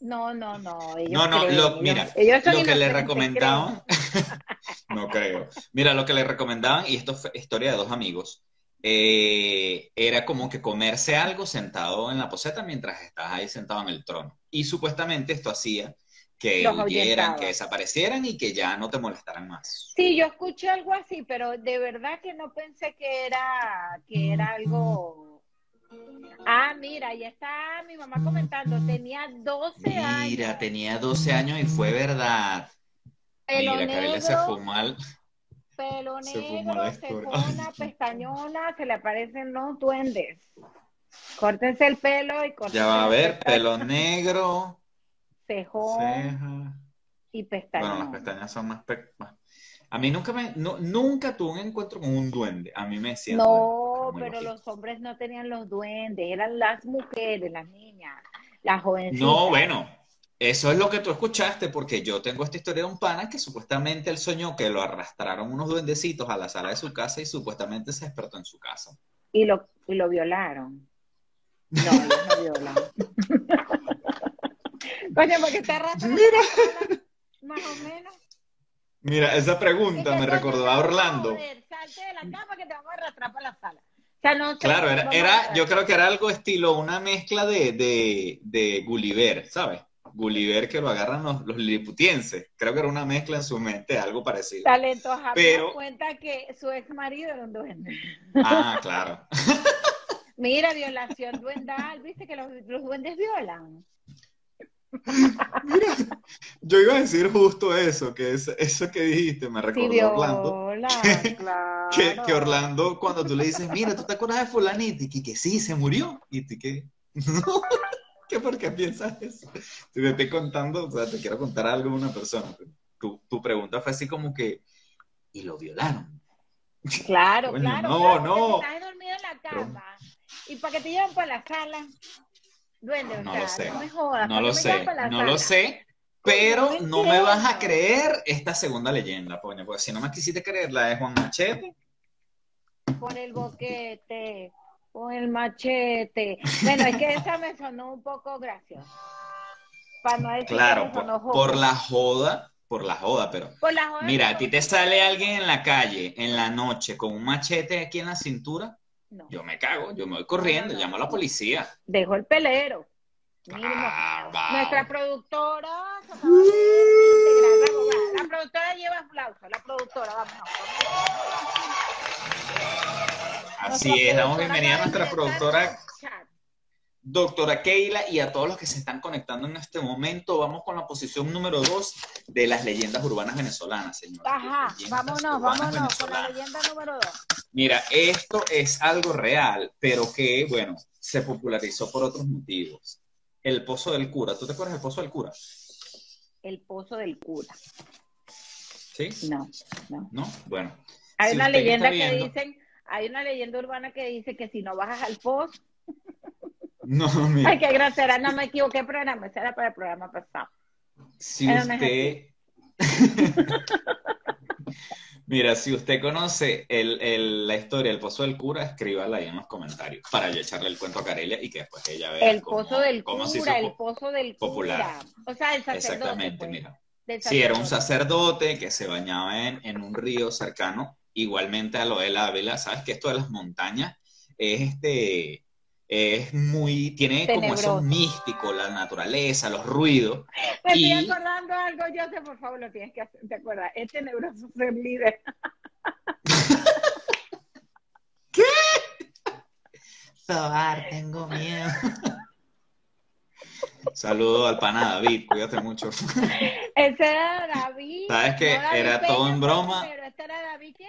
No, no, no. Ellos No, no, creen, lo- ellos- mira, ellos lo que le recomendaban, no creo. Mira, lo que le recomendaban, y esto fue historia de dos amigos, eh, era como que comerse algo sentado en la poseta mientras estás ahí sentado en el trono. Y supuestamente esto hacía que Los huyeran, ahuyentaba. que desaparecieran y que ya no te molestaran más. Sí, yo escuché algo así, pero de verdad que no pensé que era, que era algo. Ah, mira, ya está mi mamá comentando, tenía 12 años. Mira, tenía 12 años y fue verdad. Pelo Mira, Karela se fumó al... pelo negro, cejona, pestañona, se le aparecen los duendes. Córtense el pelo y córtense Ya va a ver, pestañas, pelo negro, cejón ceja. y Bueno, pestañón. las pestañas son más, pe- A mí nunca me, nu- nunca tuve un encuentro con un duende. A mí me decían No, pero los hombres no tenían los duendes, eran las mujeres, las niñas, las jovencitas. No, bueno, eso es lo que tú escuchaste, porque yo tengo esta historia de un pana que supuestamente él soñó que lo arrastraron unos duendecitos a la sala de su casa y supuestamente se despertó en su casa. Y lo, y lo violaron. No, ellos no violan. Coño, porque te arrastran más o menos. Mira, esa pregunta me recordó a Orlando. joder, salte de la cama que te vamos a arrastrar para la sala. O sea, no Claro, era, era, yo creo que era algo estilo una mezcla de, de, de Gulliver, ¿sabes? Gulliver que lo agarran los, los liliputienses. Creo que era una mezcla en su mente, algo parecido. Talento, Pero- cuenta que su ex marido era un duende. Ah, claro. Mira, violación duendal, viste que los, los duendes violan. Yo iba a decir justo eso, que es, eso que dijiste me Sí, recordó Orlando. violan, claro. Que, que Orlando, cuando tú le dices, mira, ¿tú te acuerdas de fulanito? Y que, que sí, se murió. Y que, no, ¿qué por qué piensas eso? Te me estoy contando, o sea, te quiero contar algo de una persona. Tu, tu pregunta fue así como que, y lo violaron. Claro, Coño, claro. no, claro, no. Estás dormido en la cama y para que te lleven para la sala. Duende, o No sea, lo sé. no me jodas. No ¿para lo qué me sé, llevan no sala? lo sé, pero no no me vas a creer esta segunda leyenda, poño, porque si no me quisiste creer la de Juan Machete, Con el boquete, con el machete. Bueno, es que esa me sonó un poco graciosa. Para no decir que claro, me por, sonó por la joda, por la joda, pero Por la joda mira, a ti te sale alguien en la calle, en la noche, con un machete aquí en la cintura, No, yo me cago, yo me voy corriendo, No, no, no. llamo a la policía. dejó el pelero. Nuestra productora. La productora lleva aplauso. La productora, vamos. Así es, damos bienvenida a nuestra productora. Doctora Keila y a todos los que se están conectando en este momento, vamos con la posición número dos de las leyendas urbanas venezolanas, señores. Ajá, vámonos, vámonos con la leyenda número dos. Mira, esto es algo real, pero que, bueno, se popularizó por otros motivos. El Pozo del Cura. ¿Tú te acuerdas del Pozo del Cura? El pozo del cura. ¿Sí? No, no. ¿No? Bueno. Hay Si una leyenda que dicen, hay una leyenda urbana que dice que si no bajas al pozo, No, mira. ay, qué grosera, no me equivoqué, programa, ese era para el programa pasado. Si usted... Mira, si usted conoce el- el- la historia del Pozo del Cura, escríbala ahí en los comentarios para yo echarle el cuento a Carelia y que después ella vea El cómo- pozo del cómo se hizo cura, el po- pozo del popular. cura. O sea, el sacerdote. Exactamente, pues, mira. Sí, era un sacerdote. sacerdote que se bañaba en, en un río cercano, igualmente a lo del Ávila. Sabes que esto de las montañas es este, es muy, tiene como eso místico, la naturaleza, los ruidos. Me estoy Y- acordando algo, José, por favor, lo tienes que hacer, ¿te acuerdas? Es tenebroso ser líder. Sobar, tengo miedo. Saludo al pana David, cuídate mucho. Ese era David. ¿Sabes que no era Peña todo en broma? primero, ¿Este era David qué?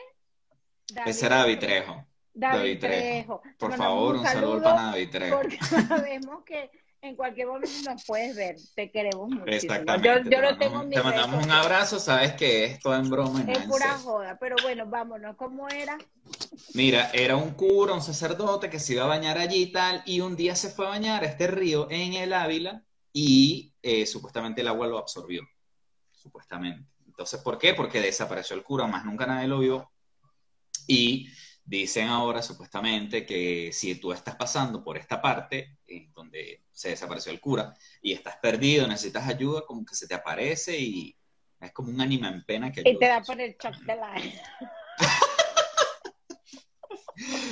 Ese era David Trejo. David, David Trejo. Trejo. Por favor, un saludo al pana David Trejo. Porque sabemos que en cualquier momento nos puedes ver. Te queremos muchísimo. Exactamente. Yo, yo te lo tengo mandamos, te un abrazo, sabes que es todo en broma y Es pura joda, pero bueno, vámonos. ¿Cómo era? Mira, era un cura, un sacerdote que se iba a bañar allí y tal, y un día se fue a bañar a este río en el Ávila y eh, supuestamente el agua lo absorbió. Supuestamente. Entonces, ¿por qué? Porque desapareció el cura, más nunca nadie lo vio. Y dicen ahora supuestamente que si tú estás pasando por esta parte, en donde se desapareció el cura, y estás perdido, necesitas ayuda, como que se te aparece y es como un ánima en pena que Y te da por el shock de la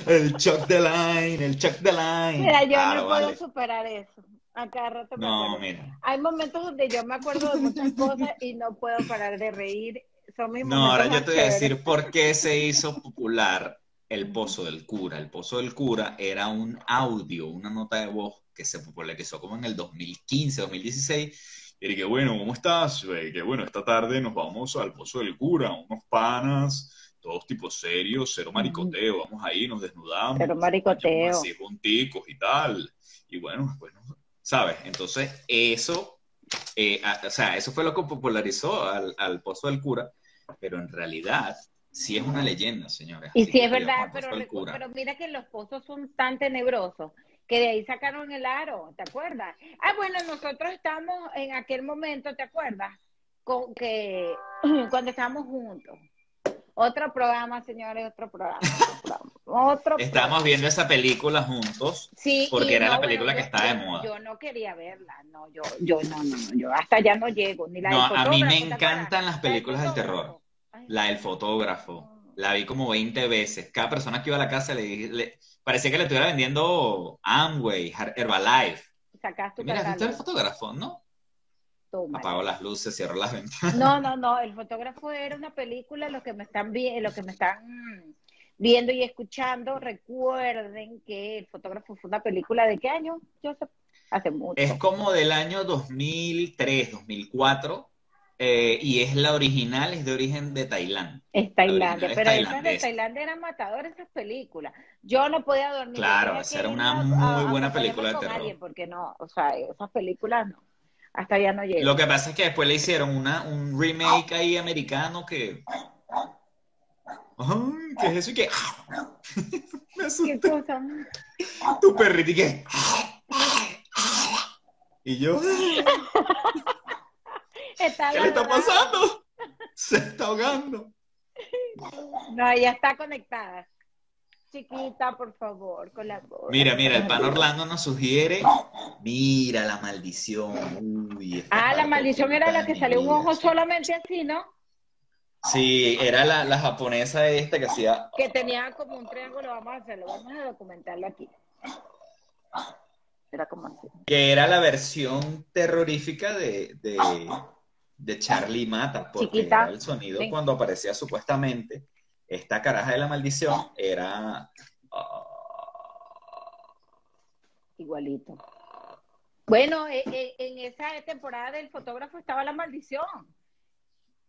El Chuck the Line, el Chuck the Line. Mira, yo Claro, no puedo vale. superar eso. A cada rato me No, mira. Hay momentos donde yo me acuerdo de muchas cosas y no puedo parar de reír. Son mis No, ahora yo te voy a decir por qué se hizo popular el Pozo del Cura. El Pozo del Cura era un audio, una nota de voz que se popularizó como en el 2015, 2016. Y que bueno, ¿cómo estás? Eh, Que bueno, esta tarde nos vamos al Pozo del Cura, unos panas, todos tipos serios, cero maricoteo. Vamos ahí, nos desnudamos. Cero maricoteo. Así junticos y tal. Y bueno, pues, ¿sabes? Entonces, eso, eh, a- o sea, eso fue lo que popularizó al, al Pozo del Cura, pero en realidad sí es una leyenda, señores. Y sí es verdad, pero, pero mira que los pozos son tan tenebrosos que de ahí sacaron el aro, ¿te acuerdas? Ah, bueno, nosotros estamos en aquel momento, ¿te acuerdas? Con que cuando estábamos juntos. Otro programa, señores, otro programa. Otro programa. Otro Estábamos viendo esa película juntos. Sí, Porque era la bueno, película que yo- estaba de moda. Yo no quería verla, no, yo, yo no, no, no, yo hasta allá no llego, ni la No, a mí me encantan las películas del terror. Ay, La del fotógrafo. La vi como 20 veces. Cada persona que iba a la casa le, le- parecía que le estuviera vendiendo Amway, Her- Herbalife. Sacaste tu Mira, ¿viste el fotógrafo? ¿No? Apago las luces, cierro las ventanas. No, no, no, el fotógrafo era una película, los que me están los que me están viendo y escuchando, recuerden que el fotógrafo fue una película de qué año, Joseph? Hace mucho. Es como del año 2003, 2004, eh, y es la original, es de origen de Tailandia. Es Tailandia, pero esas de. Tailandia eran matadoras esas películas. Yo no podía dormir. Claro, yo esa era una a- muy a- a buena acostarme película de terror. alguien, porque no, o sea, esas películas no. Hasta allá no llego. Lo que pasa es que después le hicieron una, un remake ahí americano que... ¿qué es eso? Y que... Me ¿Qué asusté. cosa? Tu perrito y que... Y yo... Está ¿Qué le está pasando? Se está ahogando. No, ella está conectada. Chiquita, por favor, con la voz. Mira, mira, el pan Orlando nos sugiere, mira la maldición. Uy, Ah, la maldición era la que salió un ojo solamente así, ¿no? Sí, era la, la japonesa esta que hacía, Que tenía como un triángulo, vamos a hacerlo, vamos a documentarlo aquí. Era como así. que era la versión terrorífica de, de, de Charlie Mata, porque Chiquita. era el sonido cuando aparecía supuestamente esta caraja de la maldición, era... ah, Igualito. Bueno, e- e- en esa temporada del fotógrafo estaba la maldición.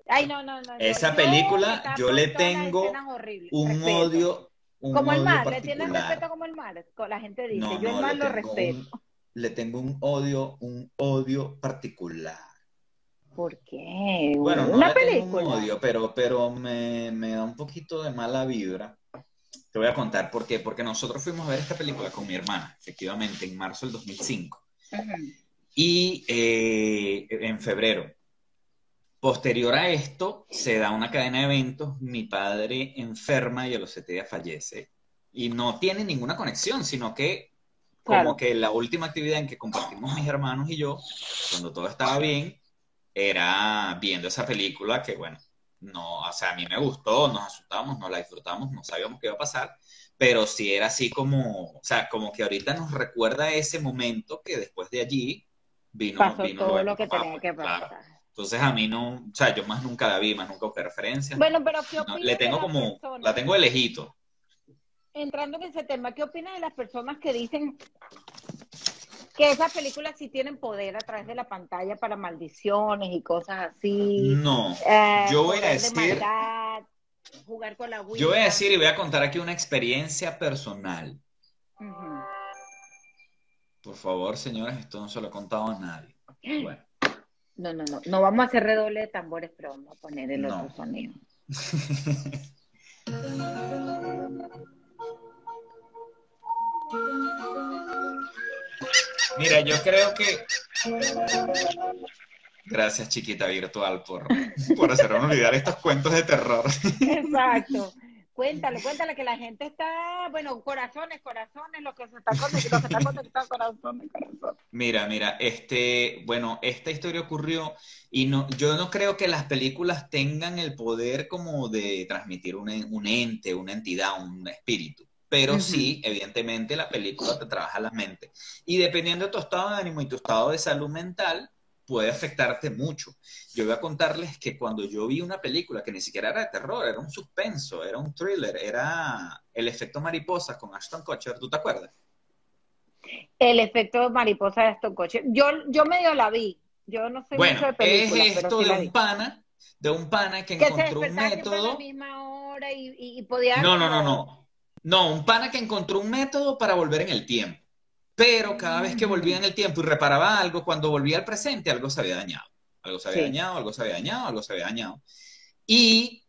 Ay, no, no, no. Esa Yo película, yo le tengo un Respeto. odio, un Como el mar, ¿le tienes respeto como el mar? La gente dice, No, yo el no, le lo respeto. un- le tengo un odio, un odio particular. ¿Por qué? Bueno, no Una le tengo un película. odio, pero, pero me, me da un poquito de mala vibra. Te voy a contar por qué. Porque nosotros fuimos a ver esta película con mi hermana, efectivamente, en marzo del 2005. Ujú. Y eh, en febrero. Posterior a esto, se da una cadena de eventos. Mi padre enferma y a los siete días fallece. Y no tiene ninguna conexión, sino que como Claro. que la última actividad en que compartimos mis hermanos y yo, cuando todo estaba bien, era viendo esa película que, bueno, no, o sea, a mí me gustó, nos asustamos, nos la disfrutamos, no sabíamos qué iba a pasar, pero sí era así como, o sea, como que ahorita nos recuerda ese momento que después de allí vino, Pasó vino todo lo que papá, tenía que claro. pasar. Entonces a mí no, o sea, yo más nunca la vi, más nunca busqué referencias. Bueno, pero ¿qué No, opinas le tengo de como, personas? la tengo de lejito. Entrando en ese tema, ¿qué opinas de las personas que dicen que esas películas sí tienen poder a través de la pantalla para maldiciones y cosas así? No, Eh, yo voy a de decir- maldad, jugar con la Ouija. yo voy a decir y voy a contar aquí una experiencia personal. Por favor, señores, esto no se lo he contado a nadie. Bueno, No, no, no. No vamos a hacer redoble de tambores, pero vamos a poner el No. otro sonido. mira, yo creo que... Gracias, chiquita virtual, por, por hacerme olvidar estos cuentos de terror. Exacto. Cuéntale, cuéntale que la gente está, bueno, corazones, corazones, lo que se está conectando, conectado, corazones, corazones. Mira, mira, este, bueno, esta historia ocurrió y no, yo no creo que las películas tengan el poder como de transmitir un, un ente, una entidad, un espíritu. Pero sí, evidentemente, la película te trabaja la mente. Y dependiendo de tu estado de ánimo y tu estado de salud mental, puede afectarte mucho. Yo voy a contarles que cuando yo vi una película que ni siquiera era de terror, era un suspenso, era un thriller, era El efecto mariposa con Ashton Kutcher, ¿tú te acuerdas? El efecto mariposa de estos coches. Yo, yo medio la vi. Yo no sé mucho Bueno, de es películas, pero esto sí de un pana, de un pana que Que se encontró un despertaba siempre a la método. misma hora y, y- podía... No, no, no, no. No, un pana que encontró un método para volver en el tiempo. Pero cada vez que volvía en el tiempo y reparaba algo, cuando volvía al presente, algo se había dañado. Algo se había Sí. dañado, algo se había dañado, algo se había dañado. Y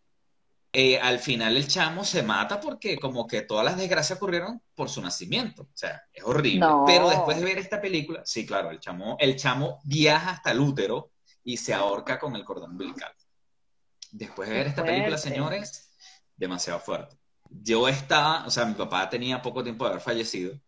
eh, al final el chamo se mata porque como que todas las desgracias ocurrieron por su nacimiento. O sea, es horrible. No. Pero después de ver esta película, sí, claro, el chamo, el chamo viaja hasta el útero y se ahorca con el cordón umbilical. Después de ver esta película, señores, demasiado fuerte. Yo estaba, o sea, mi papá tenía poco tiempo de haber fallecido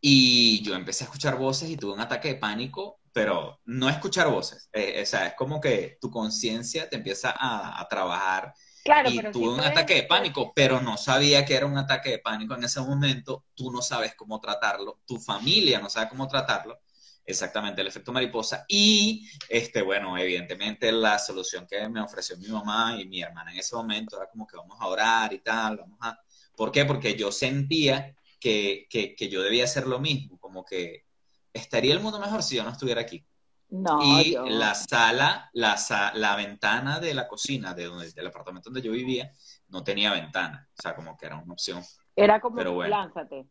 y yo empecé a escuchar voces y tuve un ataque de pánico, pero no escuchar voces. eh, o sea, es como que tu conciencia te empieza a, a trabajar Claro, y tuve sí un puedes- ataque de pánico, pero no sabía que era un ataque de pánico en ese momento. Tú no sabes cómo tratarlo, tu familia no sabe cómo tratarlo. Exactamente, el efecto mariposa. Y, este, bueno, evidentemente la solución que me ofreció mi mamá y mi hermana en ese momento era como que vamos a orar y tal, vamos a... ¿Por qué? Porque yo sentía que, que, que yo debía hacer lo mismo, como que estaría el mundo mejor si yo no estuviera aquí. No, y yo- la sala, la, sa- la ventana de la cocina de donde, del apartamento donde yo vivía no tenía ventana, o sea, como que era una opción. era como pero bueno. lánzate.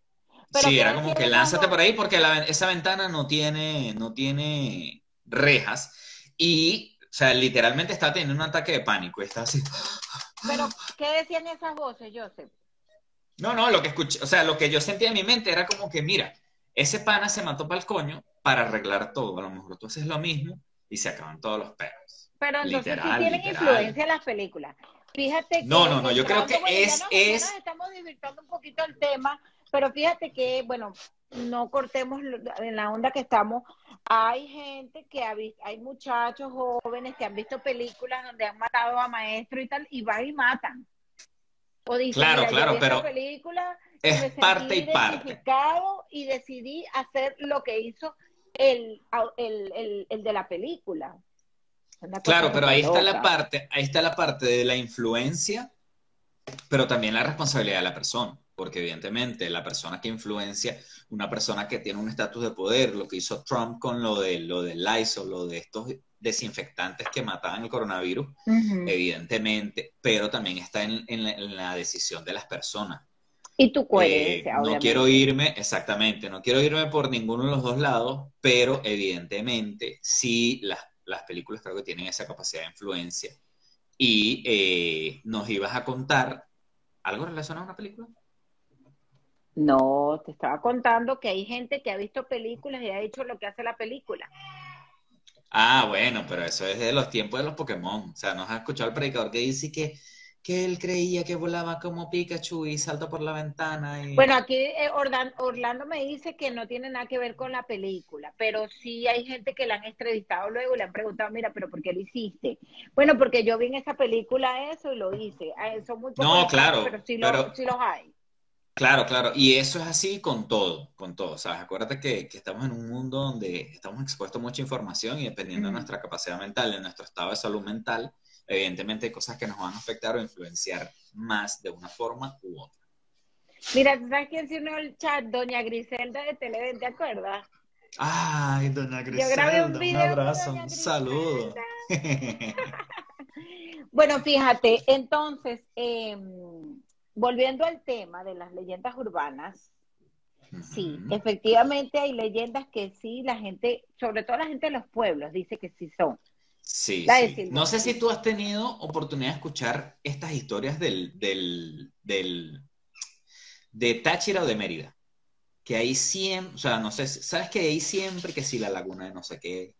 Pero sí, ¿qué era como que lánzate por ahí porque la esa ventana no tiene, no tiene rejas y, o sea, literalmente estaba teniendo un ataque de pánico y estaba así. Pero, ¿qué decían esas voces, Joseph? No, no, lo que escuché, o sea, lo que yo sentía en mi mente era como que, mira, ese pana se mató para el coño para arreglar todo. A lo mejor tú haces lo mismo y se acaban todos los perros. Pero entonces Literal, sí tienen literal. influencia las películas. Fíjate que No, no, no, yo creo que es- es- estamos divirtiendo un poquito el tema, pero fíjate que, bueno, no cortemos en la onda que estamos. Hay gente que ha visto, hay muchachos jóvenes que han visto películas donde han matado a maestros y tal, y van y matan. O dicen, Claro, "Mira, yo claro, pero película es parte y parte. y decidí hacer lo que hizo el, el, el, el de la película. Claro, pero ahí está la parte, ahí está la parte de la influencia, pero también la responsabilidad de la persona, porque evidentemente la persona que influencia, una persona que tiene un estatus de poder, lo que hizo Trump con lo de lo del Lysol, lo de estos desinfectantes que mataban el coronavirus, evidentemente, pero también está en, en la, en la decisión de las personas. Y tu Eh, coherencia, no obviamente. quiero irme, exactamente, no quiero irme por ninguno de los dos lados, pero evidentemente sí las, las películas creo que tienen esa capacidad de influencia. Y eh, nos ibas a contar algo relacionado a una película. No, te estaba contando que hay gente que ha visto películas y ha hecho lo que hace la película. Ah, bueno, pero eso es de los tiempos de los Pokémon. O sea, nos has escuchado al predicador que dice que, que él creía que volaba como Pikachu y salta por la ventana. Y... Bueno, aquí eh, Orlando me dice que no tiene nada que ver con la película, pero sí hay gente que la han entrevistado luego y le han preguntado, mira, pero ¿por qué lo hiciste? Bueno, porque yo vi en esa película eso y lo hice. Ah, Son muy pocos No, claro, pero sí, lo- sí los hay. Claro, claro, y eso es así con todo, con todo, ¿sabes? Acuérdate que, que estamos en un mundo donde estamos expuestos a mucha información y dependiendo de nuestra capacidad mental, de nuestro estado de salud mental, evidentemente hay cosas que nos van a afectar o influenciar más de una forma u otra. Mira, ¿tú ¿sabes quién se unió al chat? Doña Griselda de Televen, ¿te acuerdas? Ay, doña Yo grabé un Griselda, un video con abrazo, un saludo. Bueno, fíjate, entonces, eh, volviendo al tema de las leyendas urbanas, sí, efectivamente hay leyendas que sí, la gente, sobre todo la gente de los pueblos, dice que sí son. Sí, sí. No sé si tú has tenido oportunidad de escuchar estas historias del, del, del, de Táchira o de Mérida. Que ahí siempre, o sea, no sé, sabes que ahí siempre que si la laguna de no sé qué,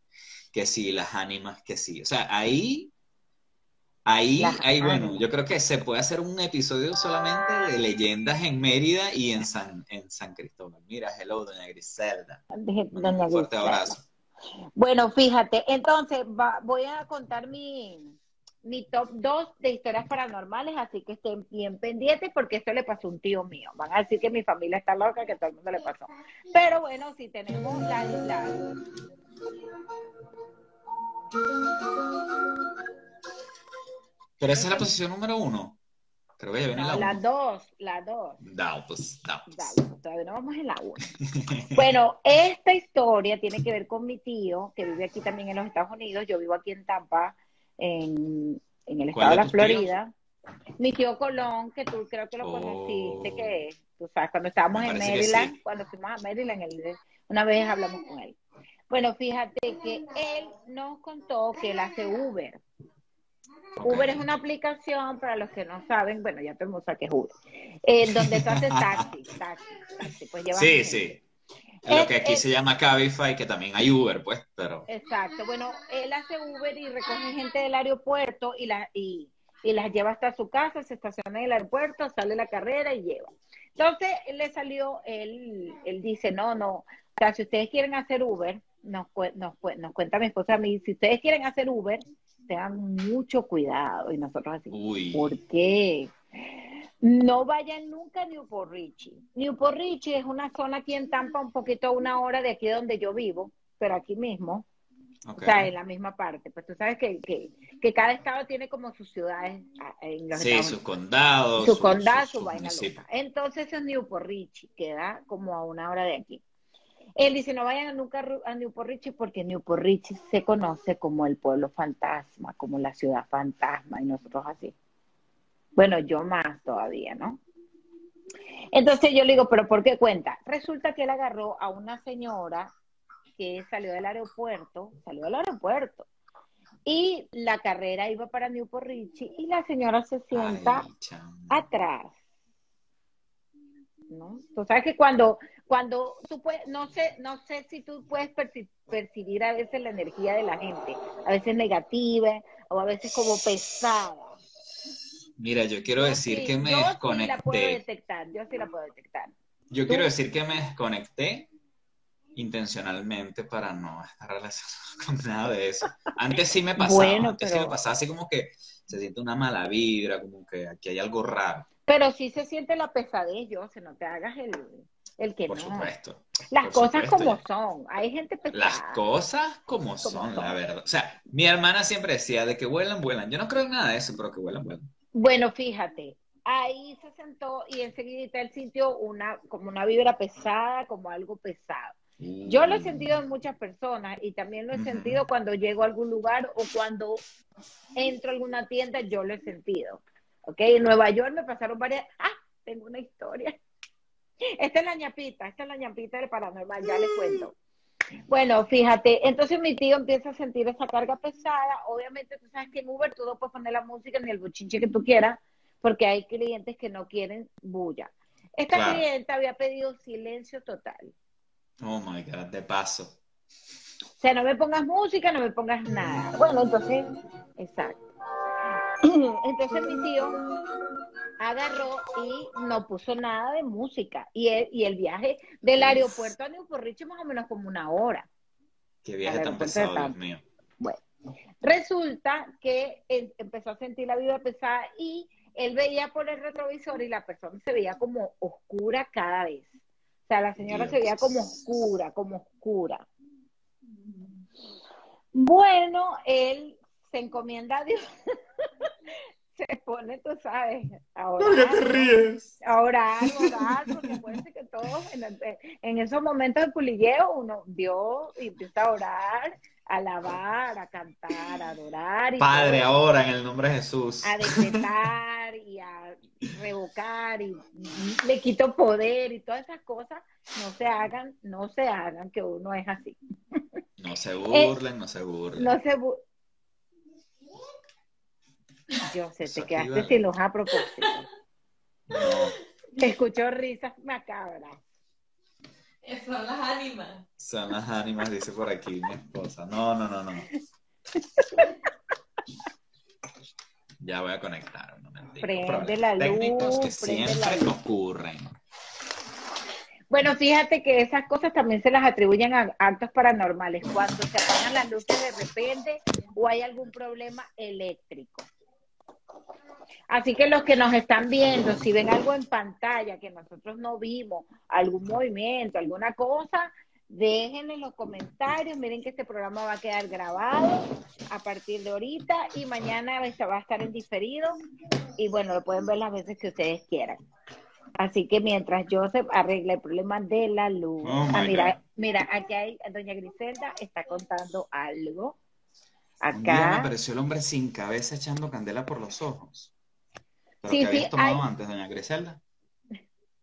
que si las ánimas, que sí. O sea, ahí, ahí, ahí, bueno, ánimas. yo creo que se puede hacer un episodio solamente de leyendas en Mérida y en San, en San Cristóbal. Mira, hello, doña Griselda. Bueno, un fuerte abrazo. Bueno, fíjate, entonces va- voy a contar mi, mi top 2 de historias paranormales, así que estén bien pendientes porque esto le pasó a un tío mío. Van a decir que mi familia está loca, que todo el mundo le pasó. Pero bueno, si tenemos la... la- Pero esa es la posición número uno. Creo que ya viene no, la. 2, la 2. Da, pues, da, pues. Todavía no vamos en la 1. Bueno, esta historia tiene que ver con mi tío, que vive aquí también en los Estados Unidos. Yo vivo aquí en Tampa, en, en el ¿Cuál estado de la tíos? Florida. Mi tío Colón, que tú creo que lo Oh. conociste, que tú sabes, cuando estábamos Me en Maryland, sí. cuando fuimos a Maryland, él- una vez hablamos con él. Bueno, fíjate que él nos contó que él hace Uber. Uber es una aplicación, para los que no saben, bueno, ya mundo sabe que es Uber, eh, donde tú haces taxi, taxi, taxi, pues llevas Sí, gente. sí. Eh, Lo que aquí eh, se llama Cabify, que también hay Uber, pues, pero... Exacto, bueno, él hace Uber y recoge gente del aeropuerto y, la, y, y las lleva hasta su casa, se estaciona en el aeropuerto, sale la carrera y lleva. Entonces, él le salió, él, él dice, no, no, o sea, si ustedes quieren hacer Uber, nos, nos, nos cuenta mi esposa a mí, si ustedes quieren hacer Uber, tengan mucho cuidado. Y nosotros así, Uy. ¿Por qué? No vayan nunca a Newport Richie. Newport Richie es una zona aquí en Tampa, un poquito a una hora de aquí donde yo vivo. pero aquí mismo, o sea, en la misma parte. Pues tú sabes que, que, que cada estado tiene como sus ciudades ah, en los Sí, Estados sus condados. su condado, su- vaina loca. Entonces es Newport Richie, queda como a una hora de aquí. Él dice, no vayan nunca a Newport Richie porque Newport Richie se conoce como el pueblo fantasma, como la ciudad fantasma, y nosotros así. Bueno, yo más todavía, ¿no? Entonces yo le digo, ¿pero por qué cuenta? Resulta que él agarró a una señora que salió del aeropuerto, salió del aeropuerto, y la carrera iba para Newport Richie, y la señora se sienta Ay, atrás. ¿No? Tú sabes que cuando, cuando tú puedes, no sé, no sé si tú puedes perci- percibir a veces la energía de la gente, a veces negativa o a veces como pesada. Mira, yo quiero decir sí, que me yo sí la puedo desconecté. detectar, yo sí la puedo detectar. Yo quiero decir que me desconecté intencionalmente para no estar relacionado con nada de eso. Antes sí me pasaba, Bueno, antes sí me pasaba así como que se siente una mala vibra, como que aquí hay algo raro, Pero sí se siente la pesadez, yo, se no te hagas el, el que por no. supuesto. Las por cosas supuesto. como son. Hay gente pesada. Las cosas como son, la son. verdad. O sea, mi hermana siempre decía de que vuelan, vuelan. Yo no creo en nada de eso, pero que vuelan, vuelan. Bueno, fíjate, ahí se sentó y enseguida él sintió una, como una vibra pesada, como algo pesado. Yo lo he sentido en muchas personas y también lo he sentido cuando llego a algún lugar o cuando entro a alguna tienda, yo lo he sentido. ¿Ok? En Nueva York me pasaron varias... Ah, tengo una historia. Esta es la ñapita, esta es la ñapita del paranormal, ya les cuento. Bueno, fíjate, entonces mi tío empieza a sentir esa carga pesada. Obviamente, tú sabes que en Uber tú no puedes poner la música ni el bochinche que tú quieras, porque hay clientes que no quieren bulla. Esta Claro. clienta había pedido silencio total. Oh my God, de paso. O sea, no me pongas música, no me pongas nada. Bueno, entonces, exacto. Entonces mi tío agarró y no puso nada de música. Y el, y el viaje del aeropuerto a Newport Richie más o menos como una hora. Qué viaje tan pesado, Dios mío. Resulta que empezó a sentir la vida pesada y él veía por el retrovisor y la persona se veía como oscura cada vez. O sea, la señora se veía como oscura, como oscura. Bueno, él se encomienda a Dios. se pone, tú sabes, a orar, ¿no? ríes? a orar, a orar, porque acuérdense que todos en, esos momentos de pulilleo uno dio y empieza a orar, a alabar, a cantar, a adorar y Padre, todo, ahora en el nombre de Jesús. a decretar y a revocar y le quito poder y todas esas cosas, no se hagan, no se hagan que uno es así. No se burlen, no se burlen. No se bu- yo sé, te quedaste sin luz a propósito. No. Escucho risas macabras. Son las ánimas. Son las ánimas, dice por aquí mi esposa. No, no, no, no. Ya voy a conectar un momentico. Prende la técnicos que luz, prende la siempre luz. ocurren. Bueno, fíjate que esas cosas también se las atribuyen a actos paranormales, cuando se apagan las luces de repente o hay algún problema eléctrico. Así que los que nos están viendo, si ven algo en pantalla que nosotros no vimos, algún movimiento, alguna cosa, dejen en los comentarios. Miren que este programa va a quedar grabado a partir de ahorita y mañana se va a estar en diferido. Y bueno, lo pueden ver las veces que ustedes quieran. Así que mientras Joseph arregla el problema de la luz. Oh, ah, mira, God. mira, aquí hay, doña Griselda está contando algo. Día me Acá. apareció el hombre sin cabeza echando candela por los ojos. ¿Pero Sí, qué habías sí, tomado hay- antes, doña Griselda?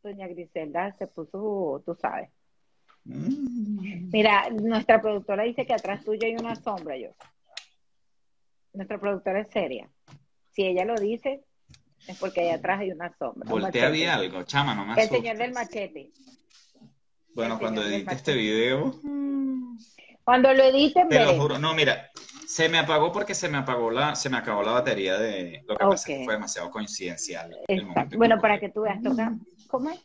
Doña Griselda se puso, tú sabes. Mm. Mira, nuestra productora dice que atrás tuyo hay una sombra, yo. Nuestra productora es seria. Si ella lo dice, es porque ahí atrás hay una sombra. Voltea vi algo, chama, no me El asustes. señor del machete. Bueno, cuando edite este video, Cuando lo editen, te lo juro. No, mira, se me apagó porque se me apagó la, se me acabó la batería de. Lo que pasa es que fue demasiado coincidencial. el momento Bueno, que para que tú veas, toca. ¿Cómo es?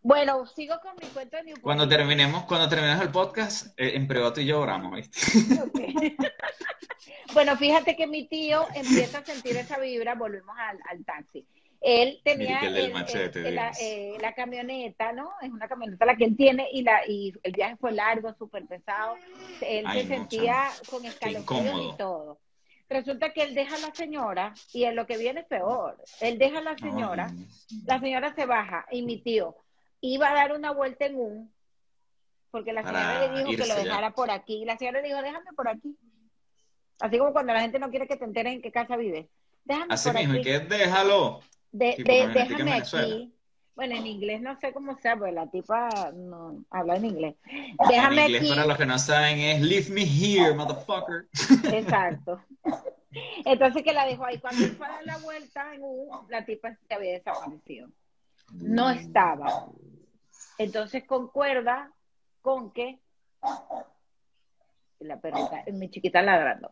Bueno, sigo con mi cuento de Newport. Cuando terminemos, cuando terminemos el podcast, eh, en privado tú y yo oramos, ¿viste? Ok. bueno, fíjate que mi tío empieza a sentir esa vibra, volvemos al, al taxi. Él tenía Mire que el del el- machete, el- la, eh, la camioneta, ¿no? Es una camioneta la que él tiene y, la, y el viaje fue largo, súper pesado. Él Ay, se no, sentía con escalofríos y todo. Resulta que él deja a la señora y en lo que viene es peor. Él deja a la señora, Ay, la señora se baja y mi tío iba a dar una vuelta en un, porque la señora Para le dijo que lo ya. dejara por aquí. Y la señora le dijo, déjame por aquí. Así como cuando la gente no quiere que te enteren en qué casa vive. Déjame Así por mismo, aquí. que déjalo. De- en déjame aquí. Bueno, en inglés no sé cómo sea, porque la tipa no habla en inglés. En Déjame inglés, aquí. para los que no saben, es leave me here, motherfucker. Exacto. Entonces que la dejó ahí. Cuando fue a dar la vuelta en U, la tipa se había desaparecido. No estaba. Entonces concuerda con que la perrita, mi chiquita ladrando.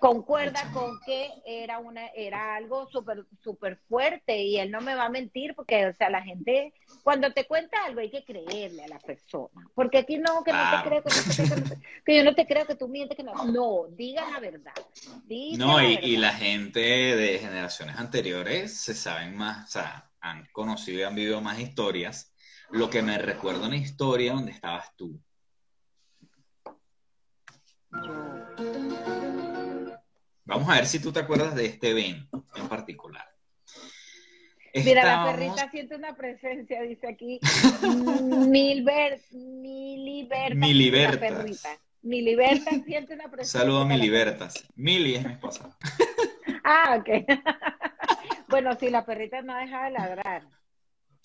Concuerda con que era una, era algo súper, súper fuerte y él no me va a mentir porque, o sea, la gente, cuando te cuenta algo hay que creerle a la persona. Porque aquí no, que no te creo, que, no te creo, que, no te- que yo no te creo, que tú mientes, que no. No, diga la verdad. Diga No, y, verdad. y la gente de generaciones anteriores se saben más, o sea, han conocido y han vivido más historias. Lo que me recuerda una historia donde estabas tú. Vamos a ver si tú te acuerdas de este evento en particular. Mira, la perrita siente una presencia, dice aquí. Milber, Miliberta. Milibertas. La perrita. Miliberta siente una presencia. Saludo a Milibertas. Mili es mi esposa. Ah, ok. bueno, sí, la perrita no deja de ladrar.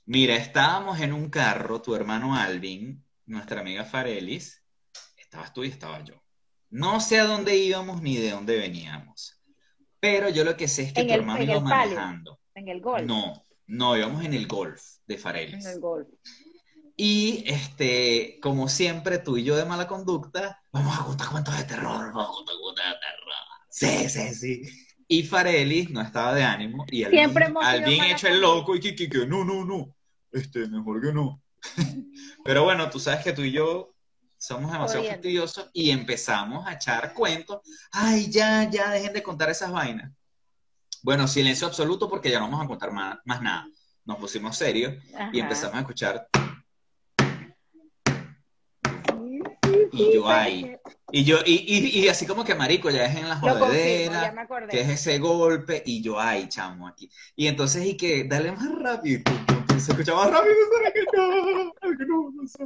Mira, estábamos en un carro, tu hermano Alvin, nuestra amiga Farelis, estabas tú y estaba yo. No sé a dónde íbamos ni de dónde veníamos, pero yo lo que sé es que En tu el- hermano en iba manejando. En el golf. No, no, íbamos en el golf de En Farelis. el golf. Y este, como siempre, tú y yo de mala conducta, vamos a contar cuentos de terror, vamos a contar cuentos de terror. Sí, sí, sí. Y Farelis no estaba de ánimo y Alvin, Siempre Alvin mala hecho el loco y que, que, que, no, no, no, este, mejor que no. Pero bueno, tú sabes que tú y yo somos demasiado Jodiendo. fastidiosos y empezamos a echar cuentos. Ay, ya, ya, dejen de contar esas vainas. Bueno, silencio absoluto porque ya no vamos a contar más, más nada. Nos pusimos serios y empezamos a escuchar Y yo ahí. Y yo, y, y, y así como que marico, ya es en la confirmo, jodedera, que es ese golpe, y yo, ay, chamo, aquí. Y entonces, y que, dale más rápido, se escucha más rápido, ¿sabes que no? Que no, no sé.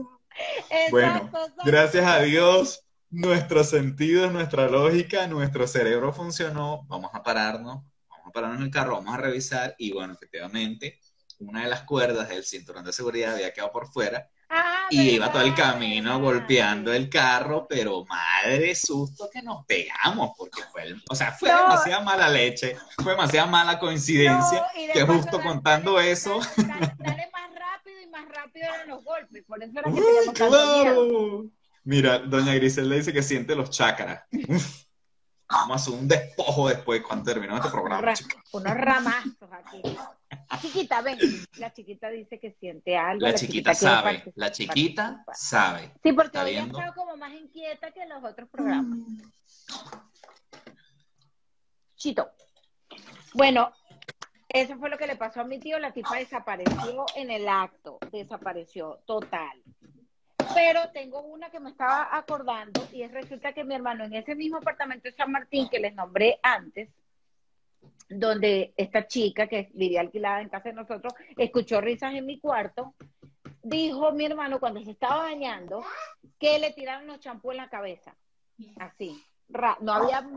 Bueno. Gracias a Dios, nuestros sentidos, nuestra lógica, nuestro cerebro funcionó. Vamos a pararnos, vamos a pararnos en el carro, vamos a revisar, y bueno, efectivamente, una de las cuerdas del cinturón de seguridad había quedado por fuera, Ah, y iba todo el camino golpeando el carro, pero madre susto que nos pegamos, porque fue, el- o sea, fue No. demasiada mala leche, fue demasiada mala coincidencia, No, que justo dale- contando dale- eso. Dale más rápido eran los golpes. Por eso era que ¡Uy, teníamos tanto miedo. claro! Mira, doña Griselda dice que siente los chakras. Uf. Vamos a hacer un despojo después cuando terminemos este programa. Ra- chica. unos ramazos aquí. Chiquita, ven. La chiquita dice que siente algo. La chiquita sabe, la chiquita sabe. Sí, porque ¿Está hoy ha estado como más inquieta que los otros programas. Chito. Bueno, eso fue lo que le pasó a mi tío. La tipa desapareció en el acto. Desapareció total. Pero tengo una que me estaba acordando y es resulta que mi hermano en ese mismo apartamento de San Martín que les nombré antes, donde esta chica que vivía alquilada en casa de nosotros, escuchó risas en mi cuarto, dijo mi hermano cuando se estaba bañando que le tiraron los champú en la cabeza. Así. Ra- No había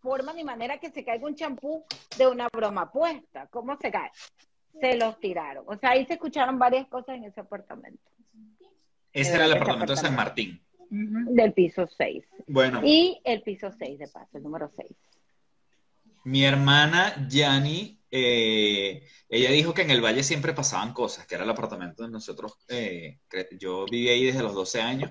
forma ni manera que se caiga un champú de una broma puesta. ¿Cómo se cae? Se los tiraron. O sea, ahí se escucharon varias cosas en ese apartamento. Ese Era el apartamento de San. Martín. Del piso 6. Bueno, Y el piso 6 de paso, el número 6. mi hermana Yani, eh, ella dijo que en el Valle siempre pasaban cosas, que era el apartamento de nosotros. eh, yo viví ahí desde los 12 años,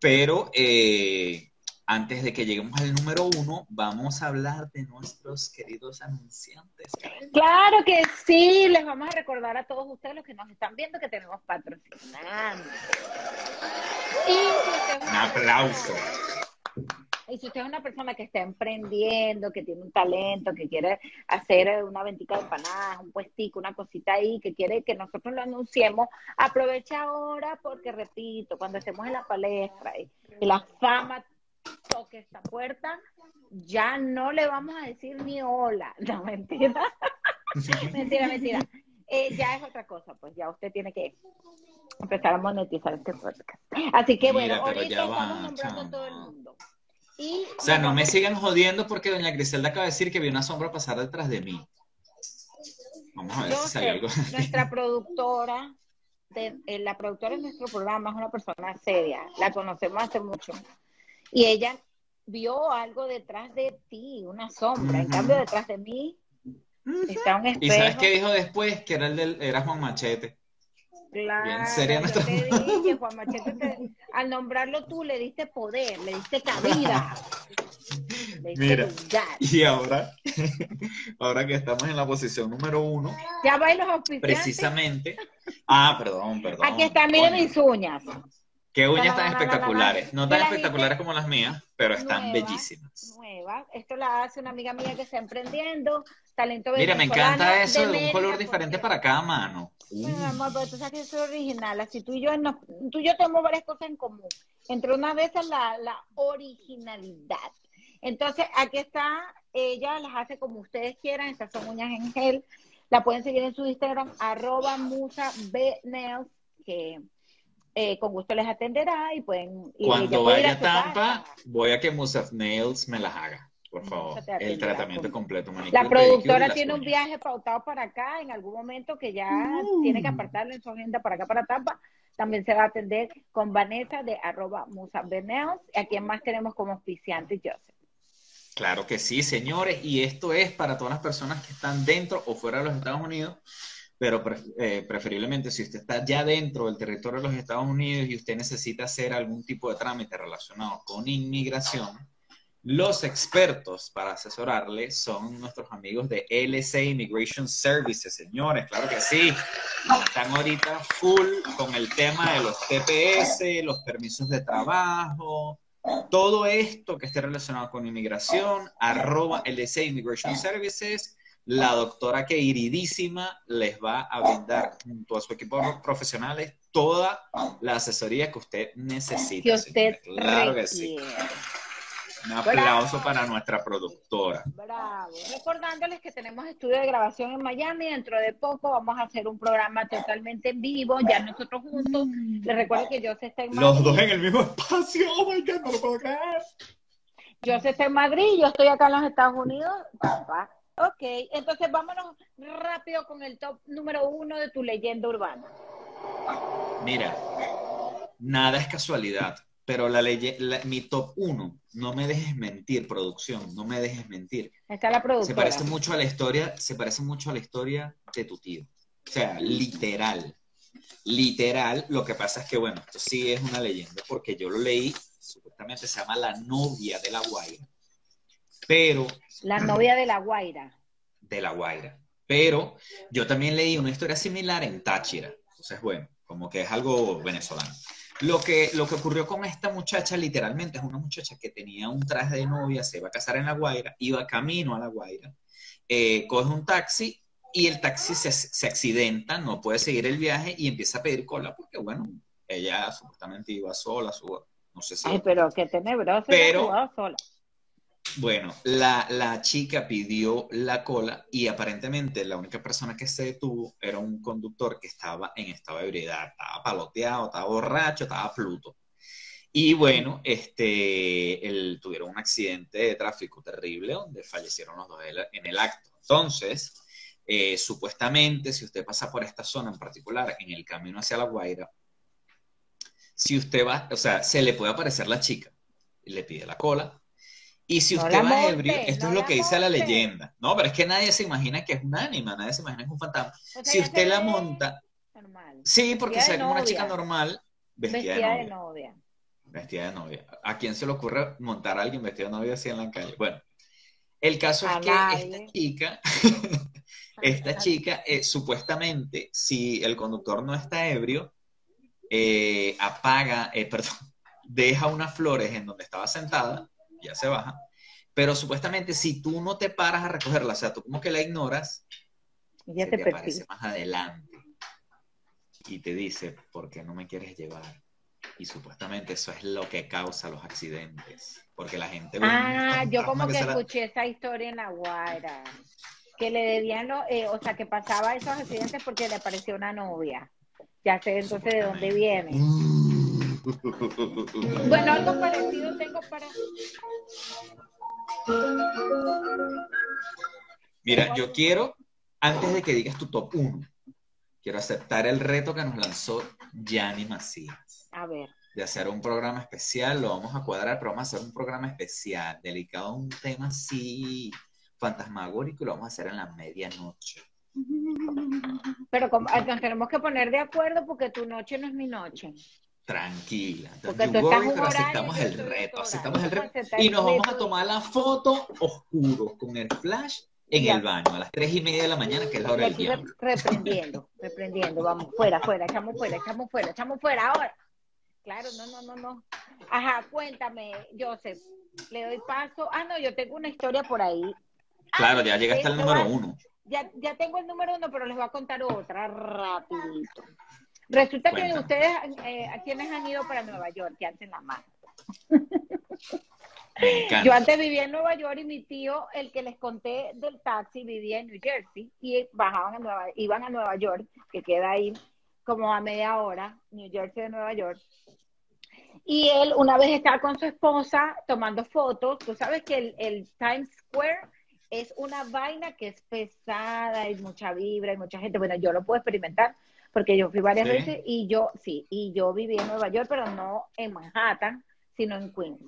pero eh, antes de que lleguemos al número uno, vamos a hablar de nuestros queridos anunciantes. Karen. Claro que sí, les vamos a recordar a todos ustedes los que nos están viendo que tenemos patrocinantes. Y si Un aplauso. persona- Y si usted es una persona que está emprendiendo, que tiene un talento, que quiere hacer una ventica de empanadas, un puestico, una cosita ahí, que quiere que nosotros lo anunciemos, aprovecha ahora porque, repito, cuando estemos en la palestra y la fama toque esta puerta, ya no le vamos a decir ni hola. No, mentira. mentira, mentira. Eh, ya es otra cosa, pues ya usted tiene que empezar a monetizar este podcast. Así que bueno, Mira, ahorita estamos nombrando a todo el mundo. Y O sea, no me sigan jodiendo porque doña Griselda acaba de decir que vio una sombra pasar detrás de mí. Vamos a ver si salió algo. nuestra productora, de, eh, la productora de nuestro programa es una persona seria, la conocemos hace mucho. Y ella vio algo detrás de ti, una sombra. En cambio, detrás de mí está un espejo. ¿Y sabes qué dijo después? Que era el del, era Juan Machete. Claro, Bien seria yo nuestra- te dije, Juan Machete, te- al nombrarlo tú le diste poder, le diste cabida. Le diste Mira. lugar. Y ahora, ahora que estamos en la posición número uno, Ya va y los precisamente. Ah, perdón, perdón. Aquí está, miren mis uñas. Qué uñas tan la, la, la, la, espectaculares. No tan espectaculares como las mías, pero están bellísimas. Nuevas. Esto la hace una amiga mía que está emprendiendo, talento Mira, me encanta eso de un color diferente porque- para cada mano. Bueno, mi amor, pero tú sabes que yo soy original, así tú y yo, tú y yo tenemos varias cosas en común. Entre una de esas, la, la originalidad. Entonces, aquí está, ella las hace como ustedes quieran, estas son uñas en gel. La pueden seguir en su Instagram, arroba musa que eh, con gusto les atenderá y pueden y Cuando vaya a Tampa, casa. voy a que Musaf Nails me las haga, por favor. El tratamiento con- completo. manicure, La productora tiene un viaje pautado para acá en algún momento que ya Uh. tiene que apartarlo en su agenda para acá, para Tampa. También se va a atender con Vanessa de arroba Musa Beneos. ¿A quién más tenemos como auspiciante, Joseph? Claro que sí, señores, y esto es para todas las personas que están dentro o fuera de los Estados Unidos, pero eh, preferiblemente si usted está ya dentro del territorio de los Estados Unidos y usted necesita hacer algún tipo de trámite relacionado con inmigración, los expertos para asesorarle son nuestros amigos de LC Immigration Services, señores, claro que sí. Están ahorita full con el tema de los TPS, los permisos de trabajo, todo esto que esté relacionado con inmigración, arroba LC Immigration Services, la doctora que iridísima les va a brindar junto a su equipo de profesionales toda la asesoría que usted necesite. Que usted. Claro que sí. Un aplauso para nuestra productora. Bravo. Recordándoles que tenemos estudio de grabación en Miami. Dentro de poco vamos a hacer un programa totalmente en vivo, ya nosotros juntos. Les recuerdo que yo está en Los Madrid. dos en el mismo espacio. Oh my God, no lo puedo creer. Yo está en Madrid, yo estoy acá en los Estados Unidos. Tampa. Ok, entonces vámonos rápido con el top número uno de tu leyenda urbana. Mira, nada es casualidad, pero la ley, la- mi top uno, no me dejes mentir, producción, no me dejes mentir. Está la Se productora. parece mucho a la historia, se parece mucho a la historia de tu tío. O sea, literal. Literal, lo que pasa es que, bueno, esto sí es una leyenda, porque yo lo leí, supuestamente se llama La novia de la Guaira, pero La novia de la Guaira. de La Guaira. Pero yo también leí una historia similar en Táchira. Entonces, bueno, como que es algo venezolano. Lo que, lo que ocurrió con esta muchacha, literalmente, es una muchacha que tenía un traje de novia, se iba a casar en La Guaira, iba camino a La Guaira, eh, coge un taxi y el taxi se, se accidenta, no puede seguir el viaje y empieza a pedir cola porque, bueno, ella supuestamente iba sola, su, no sé si... Ay, pero qué tenebroso. Pero- jugaba sola. Bueno, la, la chica pidió la cola y aparentemente la única persona que se detuvo era un conductor que estaba en estado de ebriedad, estaba paloteado, estaba borracho, estaba pluto. Y bueno, este, tuvieron un accidente de tráfico terrible donde fallecieron los dos en- el acto. Entonces, eh, supuestamente, si usted pasa por esta zona en particular, en el camino hacia La Guaira, si usted va, o sea, se le puede aparecer la chica le pide la cola. Y si usted va monte, ebrio, esto no es lo que dice la leyenda. No, pero es que nadie se imagina que es un ánima, nadie se imagina que es un fantasma. O sea, Si usted la monta, Normal. sí, porque Vestida se de ve como una novia. chica normal, vestida, Vestida de de novia. novia. Vestida de novia. ¿A quién se le ocurre montar a alguien vestido de novia así en la calle? Bueno, el caso A es que esta chica, esta chica, eh, supuestamente, si el conductor no está ebrio, eh, apaga, eh, perdón, deja unas flores en donde estaba sentada ya se baja. Pero supuestamente si tú no te paras a recogerla, o sea, tú como que la ignoras, Ya se te aparece más adelante y te dice, ¿por qué no me quieres llevar? Y supuestamente eso es lo que causa los accidentes, porque la gente... Ah, yo como que la- escuché esa historia en La Guaira, que le debían, lo- eh, o sea, que pasaba esos accidentes porque le apareció una novia. Ya sé entonces de dónde viene. Bueno, algo parecido tengo para... Mira, yo quiero, antes de que digas tu top 1, quiero aceptar el reto que nos lanzó Yanni Macías. A ver, de hacer un programa especial, lo vamos a cuadrar, pero vamos a hacer un programa especial, dedicado a un tema así fantasmagórico y lo vamos a hacer en la medianoche. pero como, tenemos que poner de acuerdo porque tu noche no es mi noche. Tranquila, Porque tú estás un aceptamos el reto, aceptamos el reto y el nos vamos a tomar la foto oscuro con el flash en Ya. el baño a las tres y media de la mañana, que es la hora del diablo. reprendiendo, reprendiendo, vamos, fuera, fuera, echamos fuera, echamos fuera, echamos fuera, ahora. Claro, no, no, no, no. Ajá, cuéntame, Joseph, le doy paso. Ah, no, yo tengo una historia por ahí. Claro, ya llegaste al esto número va- uno. Ya, ya tengo el número uno, pero les voy a contar otra rapidito. Resulta que ustedes, eh, ¿a quiénes han ido para Nueva York? Que hacen la mano. Yo antes vivía en Nueva York y mi tío, el que les conté del taxi, vivía en New Jersey y bajaban a Nueva, iban a Nueva York, que queda ahí como a media hora, New Jersey de Nueva York. Y él una vez estaba con su esposa tomando fotos. Tú sabes que el, el Times Square es una vaina que es pesada, hay mucha vibra, hay mucha gente. Bueno, yo lo puedo experimentar porque yo fui varias Sí. veces y yo, sí, y yo viví en Nueva York, pero no en Manhattan, sino en Queens.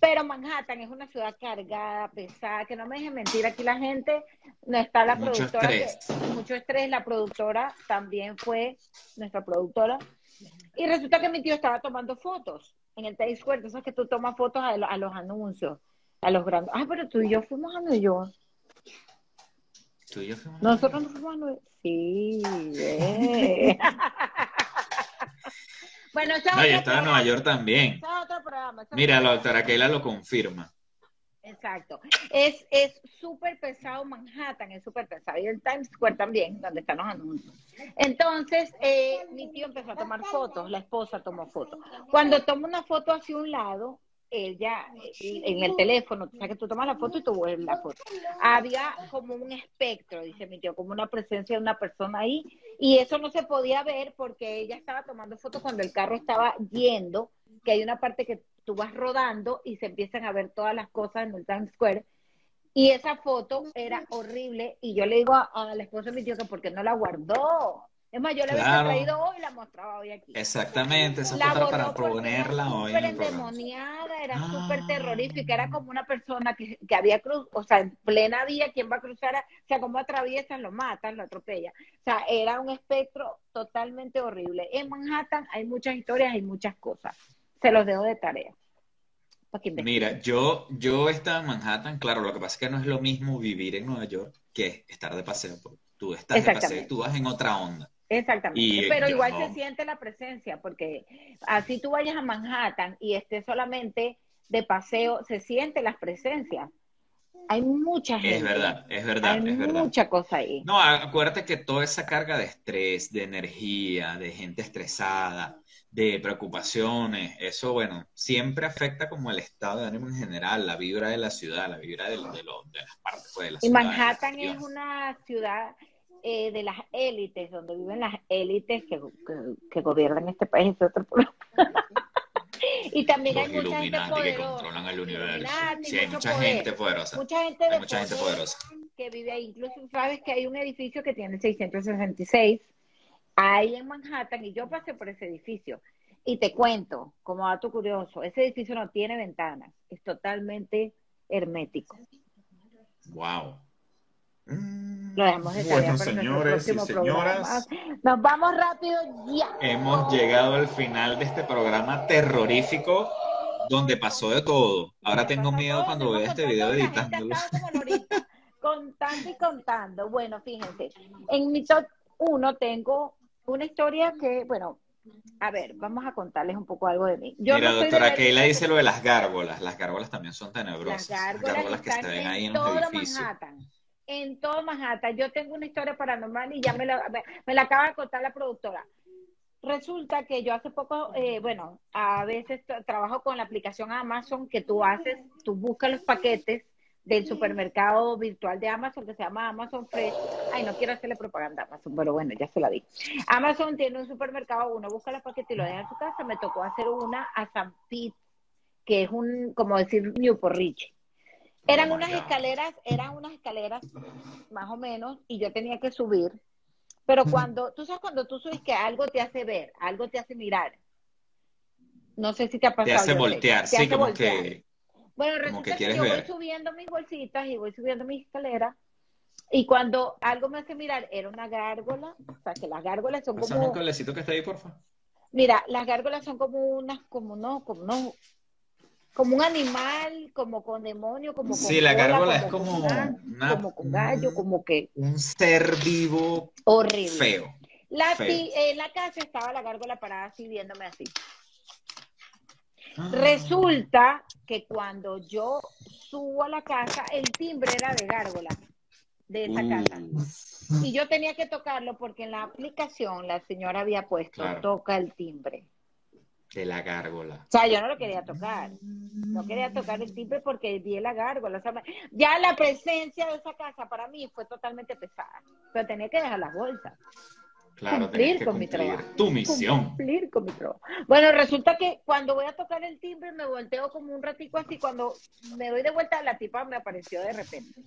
Pero Manhattan es una ciudad cargada, pesada, que no me dejen mentir, aquí la gente no está la Mucho productora. que- estrés. mucho estrés, la productora también fue nuestra productora. Y resulta que mi tío estaba tomando fotos en el Times Square, entonces que tú tomas fotos a, a los anuncios, a los grandes. Ah, pero tú y yo fuimos a Nueva York. Tú y yo fuimos- Nosotros no fuimos Nueva York. Sí, eh. bueno, ese es No, yo otro estaba en programa, Nueva York también. ese es otro programa, ese es Mira, otro la programa. doctora Keila lo confirma. Exacto. Es es súper pesado Manhattan, es súper pesado. Y el Times Square también, donde están los anuncios. Entonces, eh, mi tío empezó a tomar fotos, la esposa tomó fotos. Cuando toma una foto hacia un lado, ella, eh, en el teléfono, o sea que tú tomas la foto y tú vuelves la foto. Había como un espectro, dice mi tío, como una presencia de una persona ahí. Y eso no se podía ver porque ella estaba tomando fotos cuando el carro estaba yendo, que hay una parte que tú vas rodando y se empiezan a ver todas las cosas en el Times Square. Y esa foto era horrible y yo le digo a, a la esposa de mi tío que por qué no la guardó. Es más, yo la Claro. había traído hoy y la mostraba hoy aquí. Exactamente, esa La foto era para ponerla era hoy en súper endemoniada, era Ah. súper terrorífica, era como una persona que, que había cruzado, o sea, en plena vía, quien va a cruzar, a- o sea, como atraviesan, lo matan, lo atropellan. O sea, era un espectro totalmente horrible. En Manhattan hay muchas historias, hay muchas cosas. Se los dejo de tarea. Mira, yo, yo estaba en Manhattan, claro, lo que pasa es que no es lo mismo vivir en Nueva York que estar de paseo. Tú estás de paseo y tú vas en otra onda. Exactamente, Y, pero igual no. se siente la presencia, porque así tú vayas a Manhattan y estés solamente de paseo, se siente las presencias. Hay mucha gente. Es verdad, es verdad, Hay es verdad. mucha cosa ahí. No, acuérdate que toda esa carga de estrés, de energía, de gente estresada, de preocupaciones, eso, bueno, siempre afecta como el estado de ánimo en general, la vibra de la ciudad, la vibra de, de, lo- de las partes pues, de la Y ciudad. Manhattan de la es una ciudad eh, de las élites, donde viven las élites que, que- que gobiernan este país. es otro problema. y también Los hay mucha gente Illuminati que poderosa. controlan el universo. Sí, hay mucha poder. gente poderosa. Mucha gente Hay mucha gente poder poderosa. que vive ahí. Incluso sabes que hay un edificio que tiene 666 ahí en Manhattan y yo pasé por ese edificio. Y te cuento, como dato curioso, ese edificio no tiene ventanas, es totalmente hermético. Wow. Lo dejamos de tarea Bueno, señores y señoras, programa. Nos vamos rápido ya. hemos llegado al final de este programa terrorífico donde pasó de todo. Ahora tengo miedo cuando vea este video editándolo. Contando y contando. Bueno, fíjense, en mi top uno tengo una historia que, bueno, a ver, vamos a contarles un poco algo de mí. Yo Mira, no doctora Keila dice lo de las gárgolas. Las gárgolas también son Las tenebrosas. Las gárgolas, gárgolas que están ahí en los edificios. Manhattan. En todo Manhattan. Yo tengo una historia paranormal y ya me la, me, la acaba de contar la productora. Resulta que yo hace poco, eh, bueno, a veces tra- trabajo con la aplicación Amazon que tú haces, tú buscas los paquetes del supermercado virtual de Amazon que se llama Amazon Fresh. Ay, no quiero hacerle propaganda a Amazon, pero bueno, ya se la di. Amazon tiene un supermercado, uno busca los paquetes y lo deja en su casa. Me tocó hacer una a San Pete, que es un, como decir, Newport Rich. Eran Oh unas escaleras, eran unas escaleras más o menos, y yo tenía que subir. Pero cuando, tú sabes cuando tú subes que algo te hace ver, algo te hace mirar. No sé si te ha pasado. Te hace voltear, te sí, hace como voltear. que Bueno, como resulta que yo voy subiendo mis bolsitas y voy subiendo mis escaleras. Y cuando algo me hace mirar, era una gárgola. O sea, que las gárgolas son Pásame como. cablecito que está ahí, porfa. Mira, las gárgolas son como unas, como no, como no. Como un animal, como con demonio, como con Sí, la gárgola es como ga- una- como con gallo, como que Un ser vivo horrible. feo. La Feo. ti- en la casa estaba la gárgola parada así viéndome así. Ah. Resulta que cuando yo subo a la casa, el timbre era de gárgola de esa Uh, casa. Y yo tenía que tocarlo porque en la aplicación la señora había puesto Claro. toca el timbre. De la gárgola. O sea, yo no lo quería tocar. No quería tocar el timbre porque vi la gárgola. O sea, ya la presencia de esa casa para mí fue totalmente pesada. Pero tenía que dejar las bolsas. Claro, Cumplir que con mi trabajo. tu misión. cumplir con mi trabajo. Bueno, resulta que cuando voy a tocar el timbre me volteo como un ratico así. Cuando me doy de vuelta, la tipa me apareció de repente.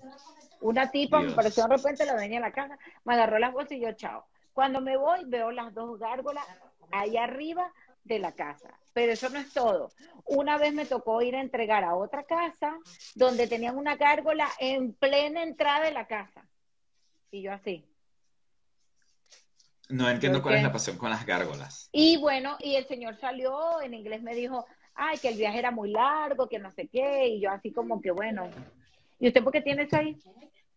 Una tipa me Dios. apareció de repente, la dueña de la casa, me agarró las bolsas y yo, chao. Cuando me voy, veo las dos gárgolas ahí arriba de la casa. Pero eso no es todo. Una vez me tocó ir a entregar a otra casa donde tenían una gárgola en plena entrada de la casa. Y yo así. No entiendo ¿Por cuál es la pasión con las gárgolas. Y bueno, y el señor salió, en inglés me dijo, ay, que el viaje era muy largo, que no sé qué, y yo así como que bueno. ¿Y usted por qué tiene eso ahí?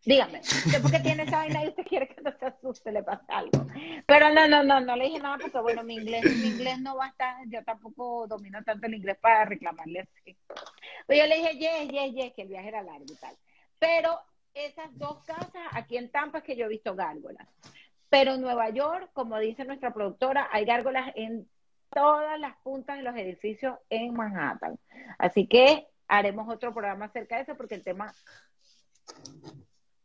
Dígame, ¿usted por qué tiene esa vaina y usted quiere que no se asuste, le pasa algo? Pero no, no, no, no le dije nada porque bueno, mi inglés, mi inglés no va a estar, yo tampoco domino tanto el inglés para reclamarle así. Pero yo le dije, yes, yes, yes, que el viaje era largo y tal. Pero esas dos casas aquí en Tampa es que yo he visto gárgolas. Pero en Nueva York, como dice nuestra productora, hay gárgolas en todas las puntas de los edificios en Manhattan. Así que haremos otro programa acerca de eso porque el tema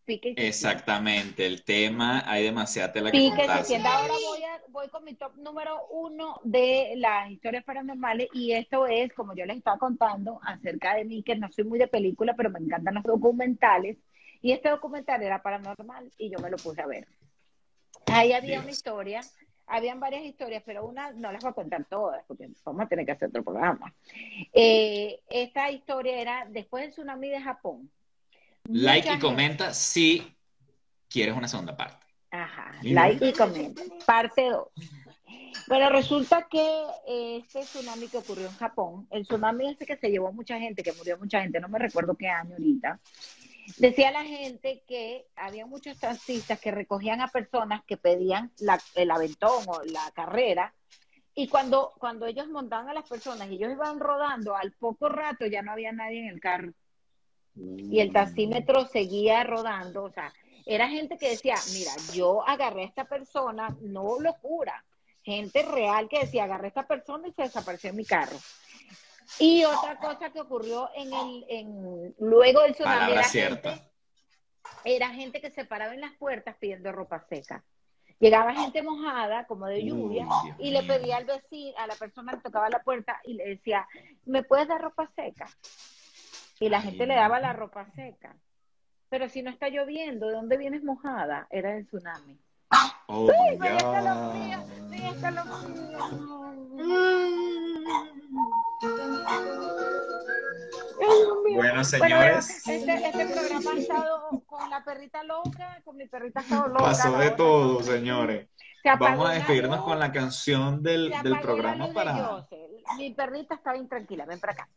pique y se Exactamente, el tema, hay demasiada tela que Pique contarse. sienta. Ahora voy, a- voy con mi top número uno de las historias paranormales y esto es, como yo les estaba contando, acerca de mí, que no soy muy de película, pero me encantan los documentales. Y este documental era paranormal y yo me lo puse a ver. Ahí había Dios. una historia, habían varias historias, pero una no las voy a contar todas, porque vamos a tener que hacer otro programa. Eh, esta historia era después del tsunami de Japón. Like y comenta si quieres una segunda parte. Ajá, like y comenta. Parte 2. Bueno, resulta que este tsunami que ocurrió en Japón, el tsunami ese que se llevó mucha gente, que murió mucha gente, no me recuerdo qué año ahorita, decía la gente que había muchos taxistas que recogían a personas que pedían la- el aventón o la carrera, y cuando, cuando ellos montaban a las personas y ellos iban rodando, al poco rato ya no había nadie en el carro y el taxímetro seguía rodando, o sea, era gente que decía, mira, yo agarré a esta persona, no locura, gente real que decía, agarré a esta persona y se desapareció en mi carro. Y otra cosa que ocurrió en el, en, luego del tsunami era cierta. gente, era gente que se paraba en las puertas pidiendo ropa seca. Llegaba gente mojada, como de lluvia, Uy, y le pedía al vecino, a la persona que tocaba la puerta y le decía, ¿me puedes dar ropa seca? Y la Ay, gente le daba la ropa seca. Pero si no está lloviendo, ¿de dónde vienes mojada? Era el tsunami. Oh my Pero está lo sí, está lo mío. Bueno, Bueno, señores, este, este programa ha estado con la perrita loca, con mi perrita ha estado loca. pasó de todo, señores. Se Vamos a despedirnos con la canción del, del programa de para... Mi perrita estaba intranquila, ven para acá.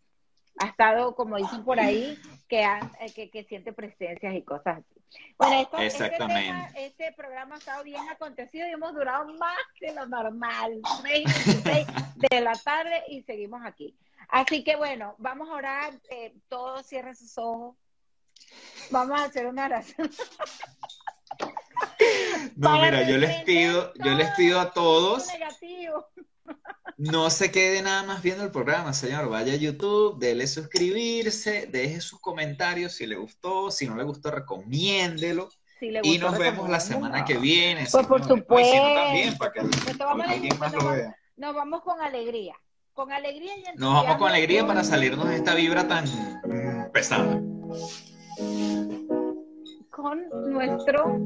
Ha estado, como dicen por ahí, que, han- eh, que, que siente presencias y cosas así. Bueno, esto, Exactamente. Este, tema- este programa ha estado bien acontecido y hemos durado más de lo normal, 3 y 16 de la tarde y seguimos aquí. Así que bueno, vamos a orar, eh, todos cierren sus ojos. Vamos a hacer una oración. No, Para mira, yo les pido, yo les pido a todos, Negativo. No se quede nada más viendo el programa, señor. Vaya a YouTube, dele suscribirse, deje sus comentarios si le gustó, si no le gustó, recomiéndelo. Si le Y gustó, nos vemos la semana que viene. Pues por. Pues, no, también, supuesto. para que, alguien más nos lo vamos- vea. Nos vamos con alegría. Con alegría y Nos vamos con alegría para salirnos de esta vibra tan pesada. con nuestro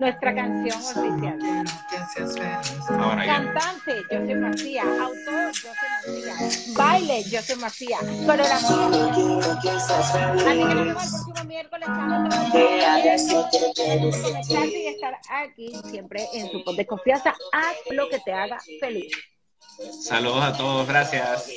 nuestra canción oficial. Ahora. Cantante, José Macías. Autor, José Macías. Baile, José Macías. Coreografía. Así que nos vemos el próximo miércoles. feliz. y estar aquí siempre en su pod de confianza. Haz lo que te haga feliz. Saludos a todos, gracias.